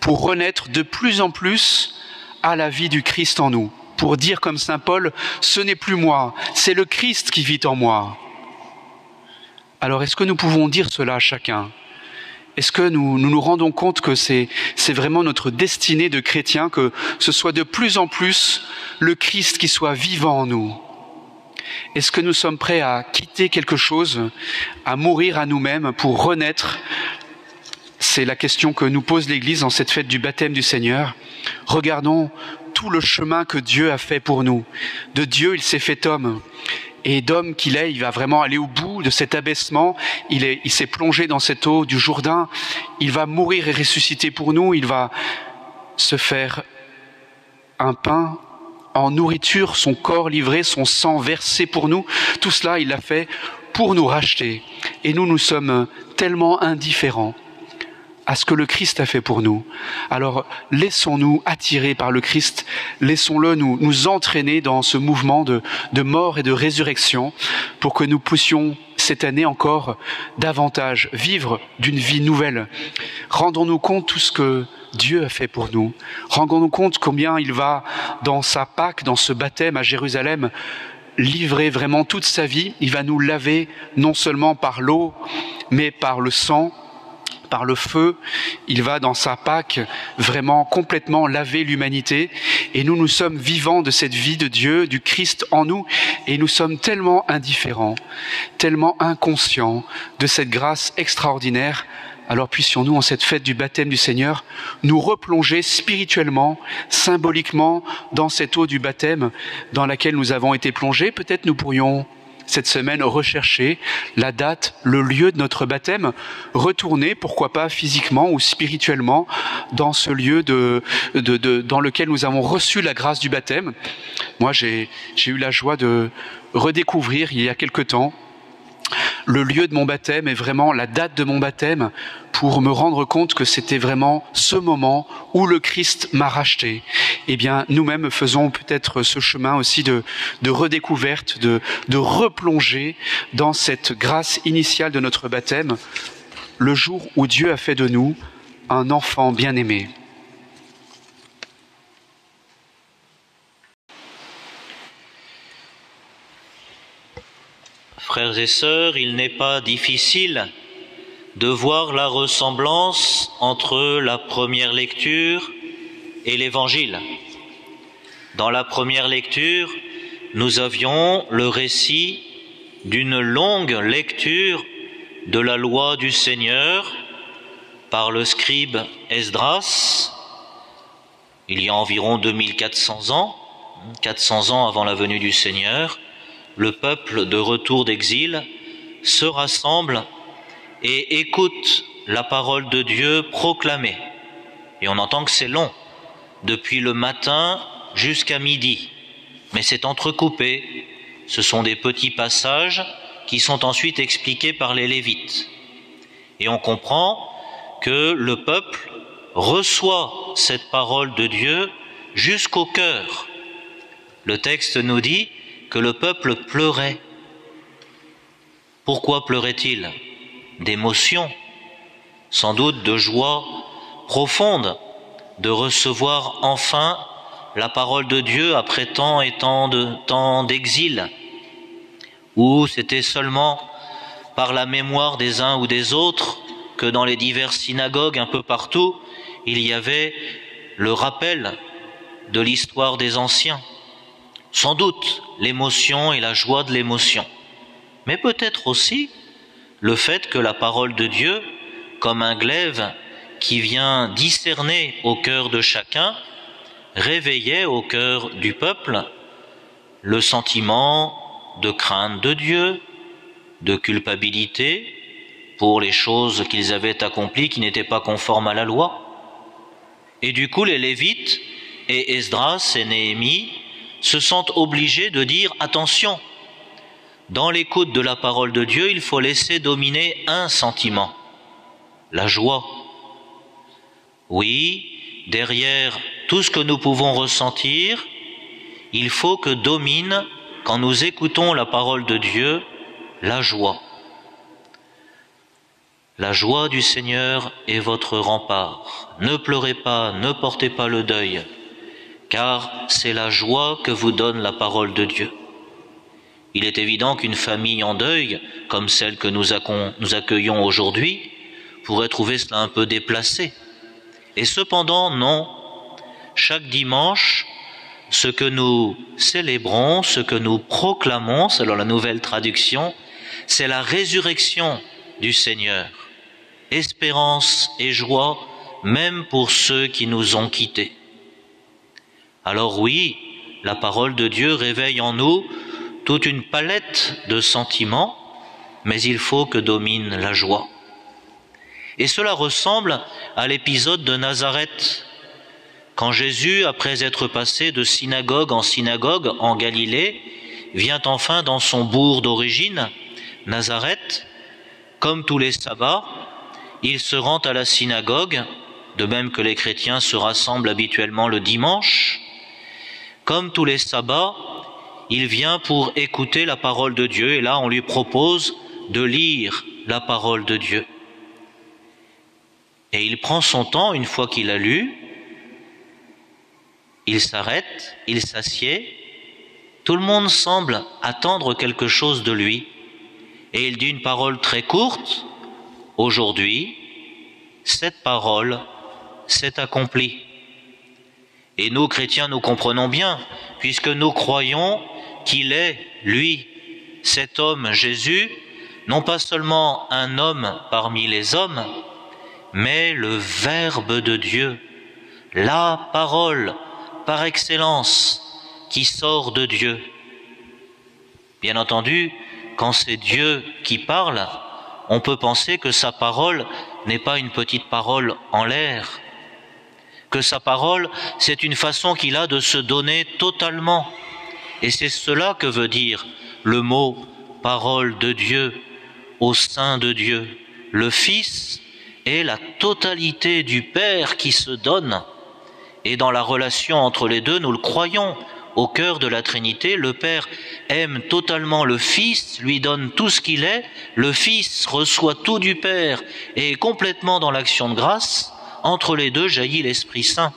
pour renaître de plus en plus à la vie du Christ en nous. Pour dire comme Saint Paul, ce n'est plus moi, c'est le Christ qui vit en moi. Alors est-ce que nous pouvons dire cela à chacun? Est-ce que nous, nous, nous rendons compte que c'est vraiment notre destinée de chrétien, que ce soit de plus en plus le Christ qui soit vivant en nous? Est-ce que nous sommes prêts à quitter quelque chose, à mourir à nous-mêmes pour renaître? C'est la question que nous pose l'Église en cette fête du baptême du Seigneur. Regardons tout le chemin que Dieu a fait pour nous. De Dieu, il s'est fait homme. Et d'homme qu'il est, il va vraiment aller au bout de cet abaissement. Il il s'est plongé dans cette eau du Jourdain. Il va mourir et ressusciter pour nous. Il va se faire un pain en nourriture, son corps livré, son sang versé pour nous. Tout cela, il l'a fait pour nous racheter. Et nous, nous sommes tellement indifférents à ce que le Christ a fait pour nous. Alors laissons-nous attirer par le Christ, laissons-le nous, nous entraîner dans ce mouvement de, de mort et de résurrection pour que nous puissions cette année encore davantage vivre d'une vie nouvelle. Rendons-nous compte tout ce que Dieu a fait pour nous. Rendons-nous compte combien il va dans sa Pâque, dans ce baptême à Jérusalem, livrer vraiment toute sa vie. Il va nous laver non seulement par l'eau, mais par le sang, par le feu. Il va dans sa Pâque vraiment complètement laver l'humanité. Et nous, nous sommes vivants de cette vie de Dieu, du Christ en nous. Et nous sommes tellement indifférents, tellement inconscients de cette grâce extraordinaire alors puissions-nous, en cette fête du baptême du Seigneur, nous replonger spirituellement, symboliquement, dans cette eau du baptême dans laquelle nous avons été plongés. Peut-être nous pourrions cette semaine rechercher la date, le lieu de notre baptême, retourner, pourquoi pas physiquement ou spirituellement, dans ce lieu de, de, dans lequel nous avons reçu la grâce du baptême. Moi, j'ai eu la joie de redécouvrir il y a quelque temps le lieu de mon baptême et vraiment la date de mon baptême pour me rendre compte que c'était vraiment ce moment où le Christ m'a racheté. Eh bien, nous-mêmes faisons peut-être ce chemin aussi de, redécouverte, de, de replonger dans cette grâce initiale de notre baptême, le jour où Dieu a fait de nous un enfant bien-aimé. Frères et sœurs, il n'est pas difficile de voir la ressemblance entre la première lecture et l'Évangile. Dans la première lecture, nous avions le récit d'une longue lecture de la loi du Seigneur par le scribe Esdras, il y a environ 2400 ans, 400 ans avant la venue du Seigneur, le peuple de retour d'exil se rassemble et écoute la parole de Dieu proclamée. Et on entend que c'est long, depuis le matin jusqu'à midi, mais c'est entrecoupé. Ce sont des petits passages qui sont ensuite expliqués par les Lévites. Et on comprend que le peuple reçoit cette parole de Dieu jusqu'au cœur. Le texte nous dit que le peuple pleurait. Pourquoi pleurait-il? D'émotion, sans doute de joie profonde de recevoir enfin la parole de Dieu après tant et tant d'exil, ou c'était seulement par la mémoire des uns ou des autres que dans les diverses synagogues un peu partout, il y avait le rappel de l'histoire des anciens? Sans doute l'émotion et la joie de l'émotion, mais peut-être aussi le fait que la parole de Dieu, comme un glaive qui vient discerner au cœur de chacun, réveillait au cœur du peuple le sentiment de crainte de Dieu, de culpabilité pour les choses qu'ils avaient accomplies qui n'étaient pas conformes à la loi. Et du coup, les Lévites et Esdras et Néhémie se sentent obligés de dire attention, dans l'écoute de la parole de Dieu, il faut laisser dominer un sentiment, la joie. Oui, derrière tout ce que nous pouvons ressentir, il faut que domine, quand nous écoutons la parole de Dieu, la joie. La joie du Seigneur est votre rempart. Ne pleurez pas, ne portez pas le deuil car c'est la joie que vous donne la parole de Dieu. Il est évident qu'une famille en deuil, comme celle que nous, accueillons aujourd'hui, pourrait trouver cela un peu déplacé. Et cependant, non. Chaque dimanche, ce que nous célébrons, ce que nous proclamons, selon la nouvelle traduction, c'est la résurrection du Seigneur. Espérance et joie, même pour ceux qui nous ont quittés. Alors oui, la parole de Dieu réveille en nous toute une palette de sentiments, mais il faut que domine la joie. Et cela ressemble à l'épisode de Nazareth, quand Jésus, après être passé de synagogue en synagogue en Galilée, vient enfin dans son bourg d'origine, Nazareth, comme tous les sabbats, il se rend à la synagogue, de même que les chrétiens se rassemblent habituellement le dimanche, comme tous les sabbats, il vient pour écouter la parole de Dieu et là on lui propose de lire la parole de Dieu. Et il prend son temps une fois qu'il a lu, il s'arrête, il s'assied, Tout le monde semble attendre quelque chose de lui, et il dit une parole très courte. Aujourd'hui, cette parole s'est accomplie. Et nous, chrétiens, nous comprenons bien, puisque nous croyons qu'il est, lui, cet homme Jésus, non pas seulement un homme parmi les hommes, mais le Verbe de Dieu, la parole par excellence qui sort de Dieu. Bien entendu, quand c'est Dieu qui parle, on peut penser que sa parole n'est pas une petite parole en l'air, que sa parole, c'est une façon qu'il a de se donner totalement. Et c'est cela que veut dire le mot parole de Dieu au sein de Dieu. Le Fils est la totalité du Père qui se donne. Et dans la relation entre les deux, nous le croyons, au cœur de la Trinité, le Père aime totalement le Fils, lui donne tout ce qu'il est, le Fils reçoit tout du Père et est complètement dans l'action de grâce, entre les deux jaillit l'Esprit Saint.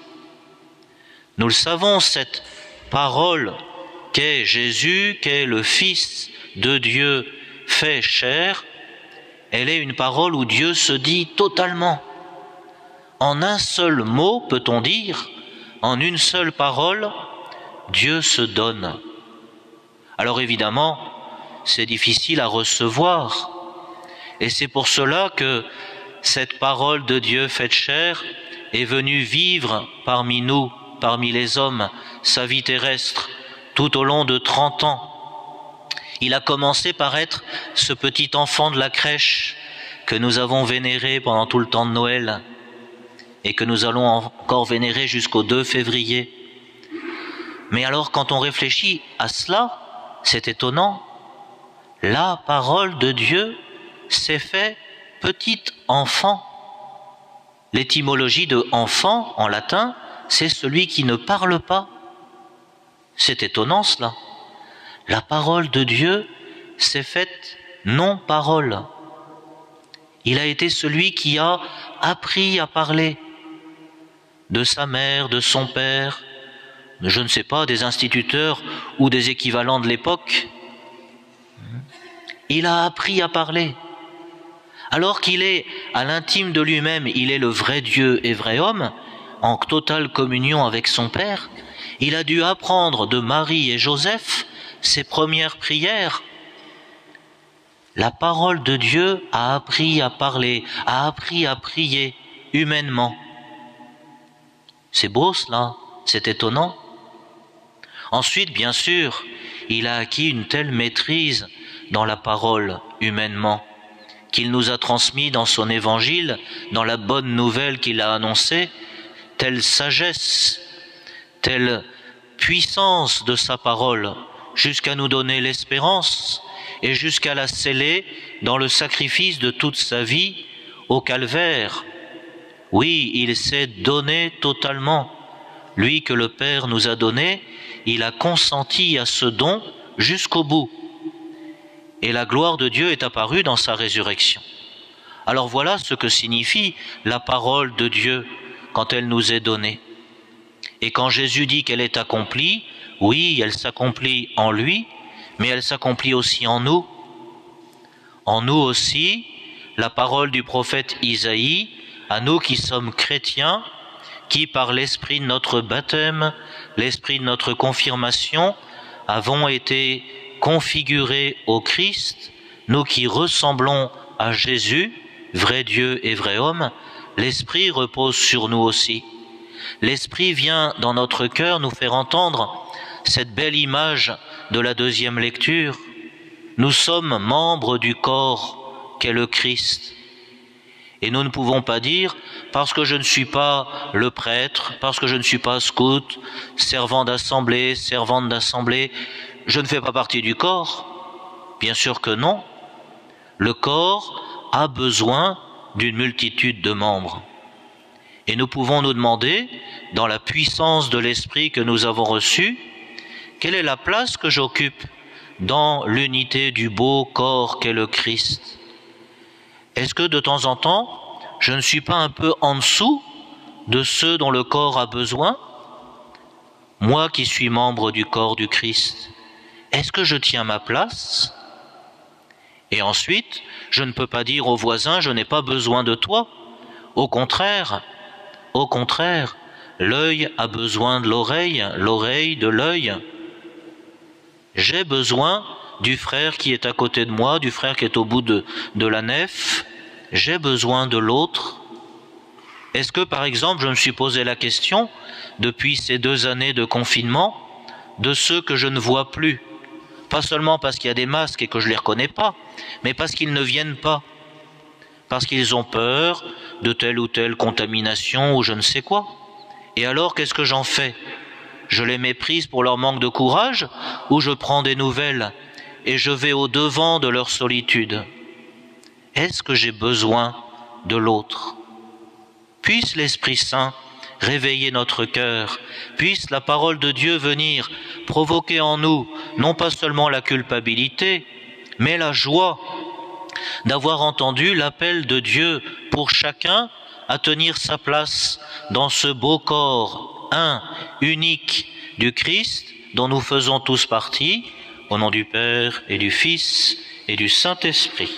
Nous le savons, cette parole qu'est Jésus, qu'est le Fils de Dieu fait chair, elle est une parole où Dieu se dit totalement. En un seul mot, peut-on dire, en une seule parole, Dieu se donne. Alors évidemment, c'est difficile à recevoir. Et c'est pour cela que cette parole de Dieu faite chair est venue vivre parmi nous, parmi les hommes, sa vie terrestre, tout au long de trente ans. Il a commencé par être ce petit enfant de la crèche que nous avons vénéré pendant tout le temps de Noël et que nous allons encore vénérer jusqu'au 2 février. Mais alors quand on réfléchit à cela, c'est étonnant. La parole de Dieu s'est fait petit enfant. L'étymologie de enfant en latin, c'est celui qui ne parle pas. C'est étonnant cela. La parole de Dieu s'est faite non-parole. Il a été celui qui a appris à parler de sa mère, de son père, je ne sais pas, des instituteurs ou des équivalents de l'époque. Il a appris à parler. Alors qu'il est à l'intime de lui-même, il est le vrai Dieu et vrai homme, en totale communion avec son Père, il a dû apprendre de Marie et Joseph ses premières prières. La parole de Dieu a appris à parler, a appris à prier humainement. C'est beau cela, c'est étonnant. Ensuite, bien sûr, il a acquis une telle maîtrise dans la parole humainement qu'il nous a transmis dans son évangile, dans la bonne nouvelle qu'il a annoncée, telle sagesse, telle puissance de sa parole, jusqu'à nous donner l'espérance et jusqu'à la sceller dans le sacrifice de toute sa vie au calvaire. Oui, il s'est donné totalement, lui que le Père nous a donné, il a consenti à ce don jusqu'au bout. Et la gloire de Dieu est apparue dans sa résurrection. Alors voilà ce que signifie la parole de Dieu quand elle nous est donnée. Et quand Jésus dit qu'elle est accomplie, oui, elle s'accomplit en lui, mais elle s'accomplit aussi en nous. En nous aussi, la parole du prophète Isaïe, à nous qui sommes chrétiens, qui par l'esprit de notre baptême, l'esprit de notre confirmation, avons été configurés au Christ, nous qui ressemblons à Jésus, vrai Dieu et vrai homme, l'Esprit repose sur nous aussi. L'Esprit vient dans notre cœur nous faire entendre cette belle image de la deuxième lecture. Nous sommes membres du corps qu'est le Christ. Et nous ne pouvons pas dire, parce que je ne suis pas le prêtre, parce que je ne suis pas scout, servant d'assemblée, servante d'assemblée, je ne fais pas partie du corps. Bien sûr que non. Le corps a besoin d'une multitude de membres. Et nous pouvons nous demander, dans la puissance de l'esprit que nous avons reçu, quelle est la place que j'occupe dans l'unité du beau corps qu'est le Christ est-ce que de temps en temps, je ne suis pas un peu en dessous de ceux dont le corps a besoin? Moi qui suis membre du corps du Christ, est-ce que je tiens ma place? Et ensuite, je ne peux pas dire au voisin, je n'ai pas besoin de toi. Au contraire, au contraire, l'œil a besoin de l'oreille, l'oreille de l'œil. J'ai besoin du frère qui est à côté de moi, du frère qui est au bout de, de la nef. J'ai besoin de l'autre. Est-ce que, par exemple, je me suis posé la question, depuis ces deux années de confinement, de ceux que je ne vois plus Pas seulement parce qu'il y a des masques et que je ne les reconnais pas, mais parce qu'ils ne viennent pas. Parce qu'ils ont peur de telle ou telle contamination ou je ne sais quoi. Et alors, qu'est-ce que j'en fais? Je les méprise pour leur manque de courage ou je prends des nouvelles et je vais au devant de leur solitude? Est-ce que j'ai besoin de l'autre? Puisse l'Esprit Saint réveiller notre cœur, puisse la parole de Dieu venir provoquer en nous non pas seulement la culpabilité, mais la joie d'avoir entendu l'appel de Dieu pour chacun à tenir sa place dans ce beau corps, un, unique du Christ, dont nous faisons tous partie, au nom du Père et du Fils et du Saint-Esprit.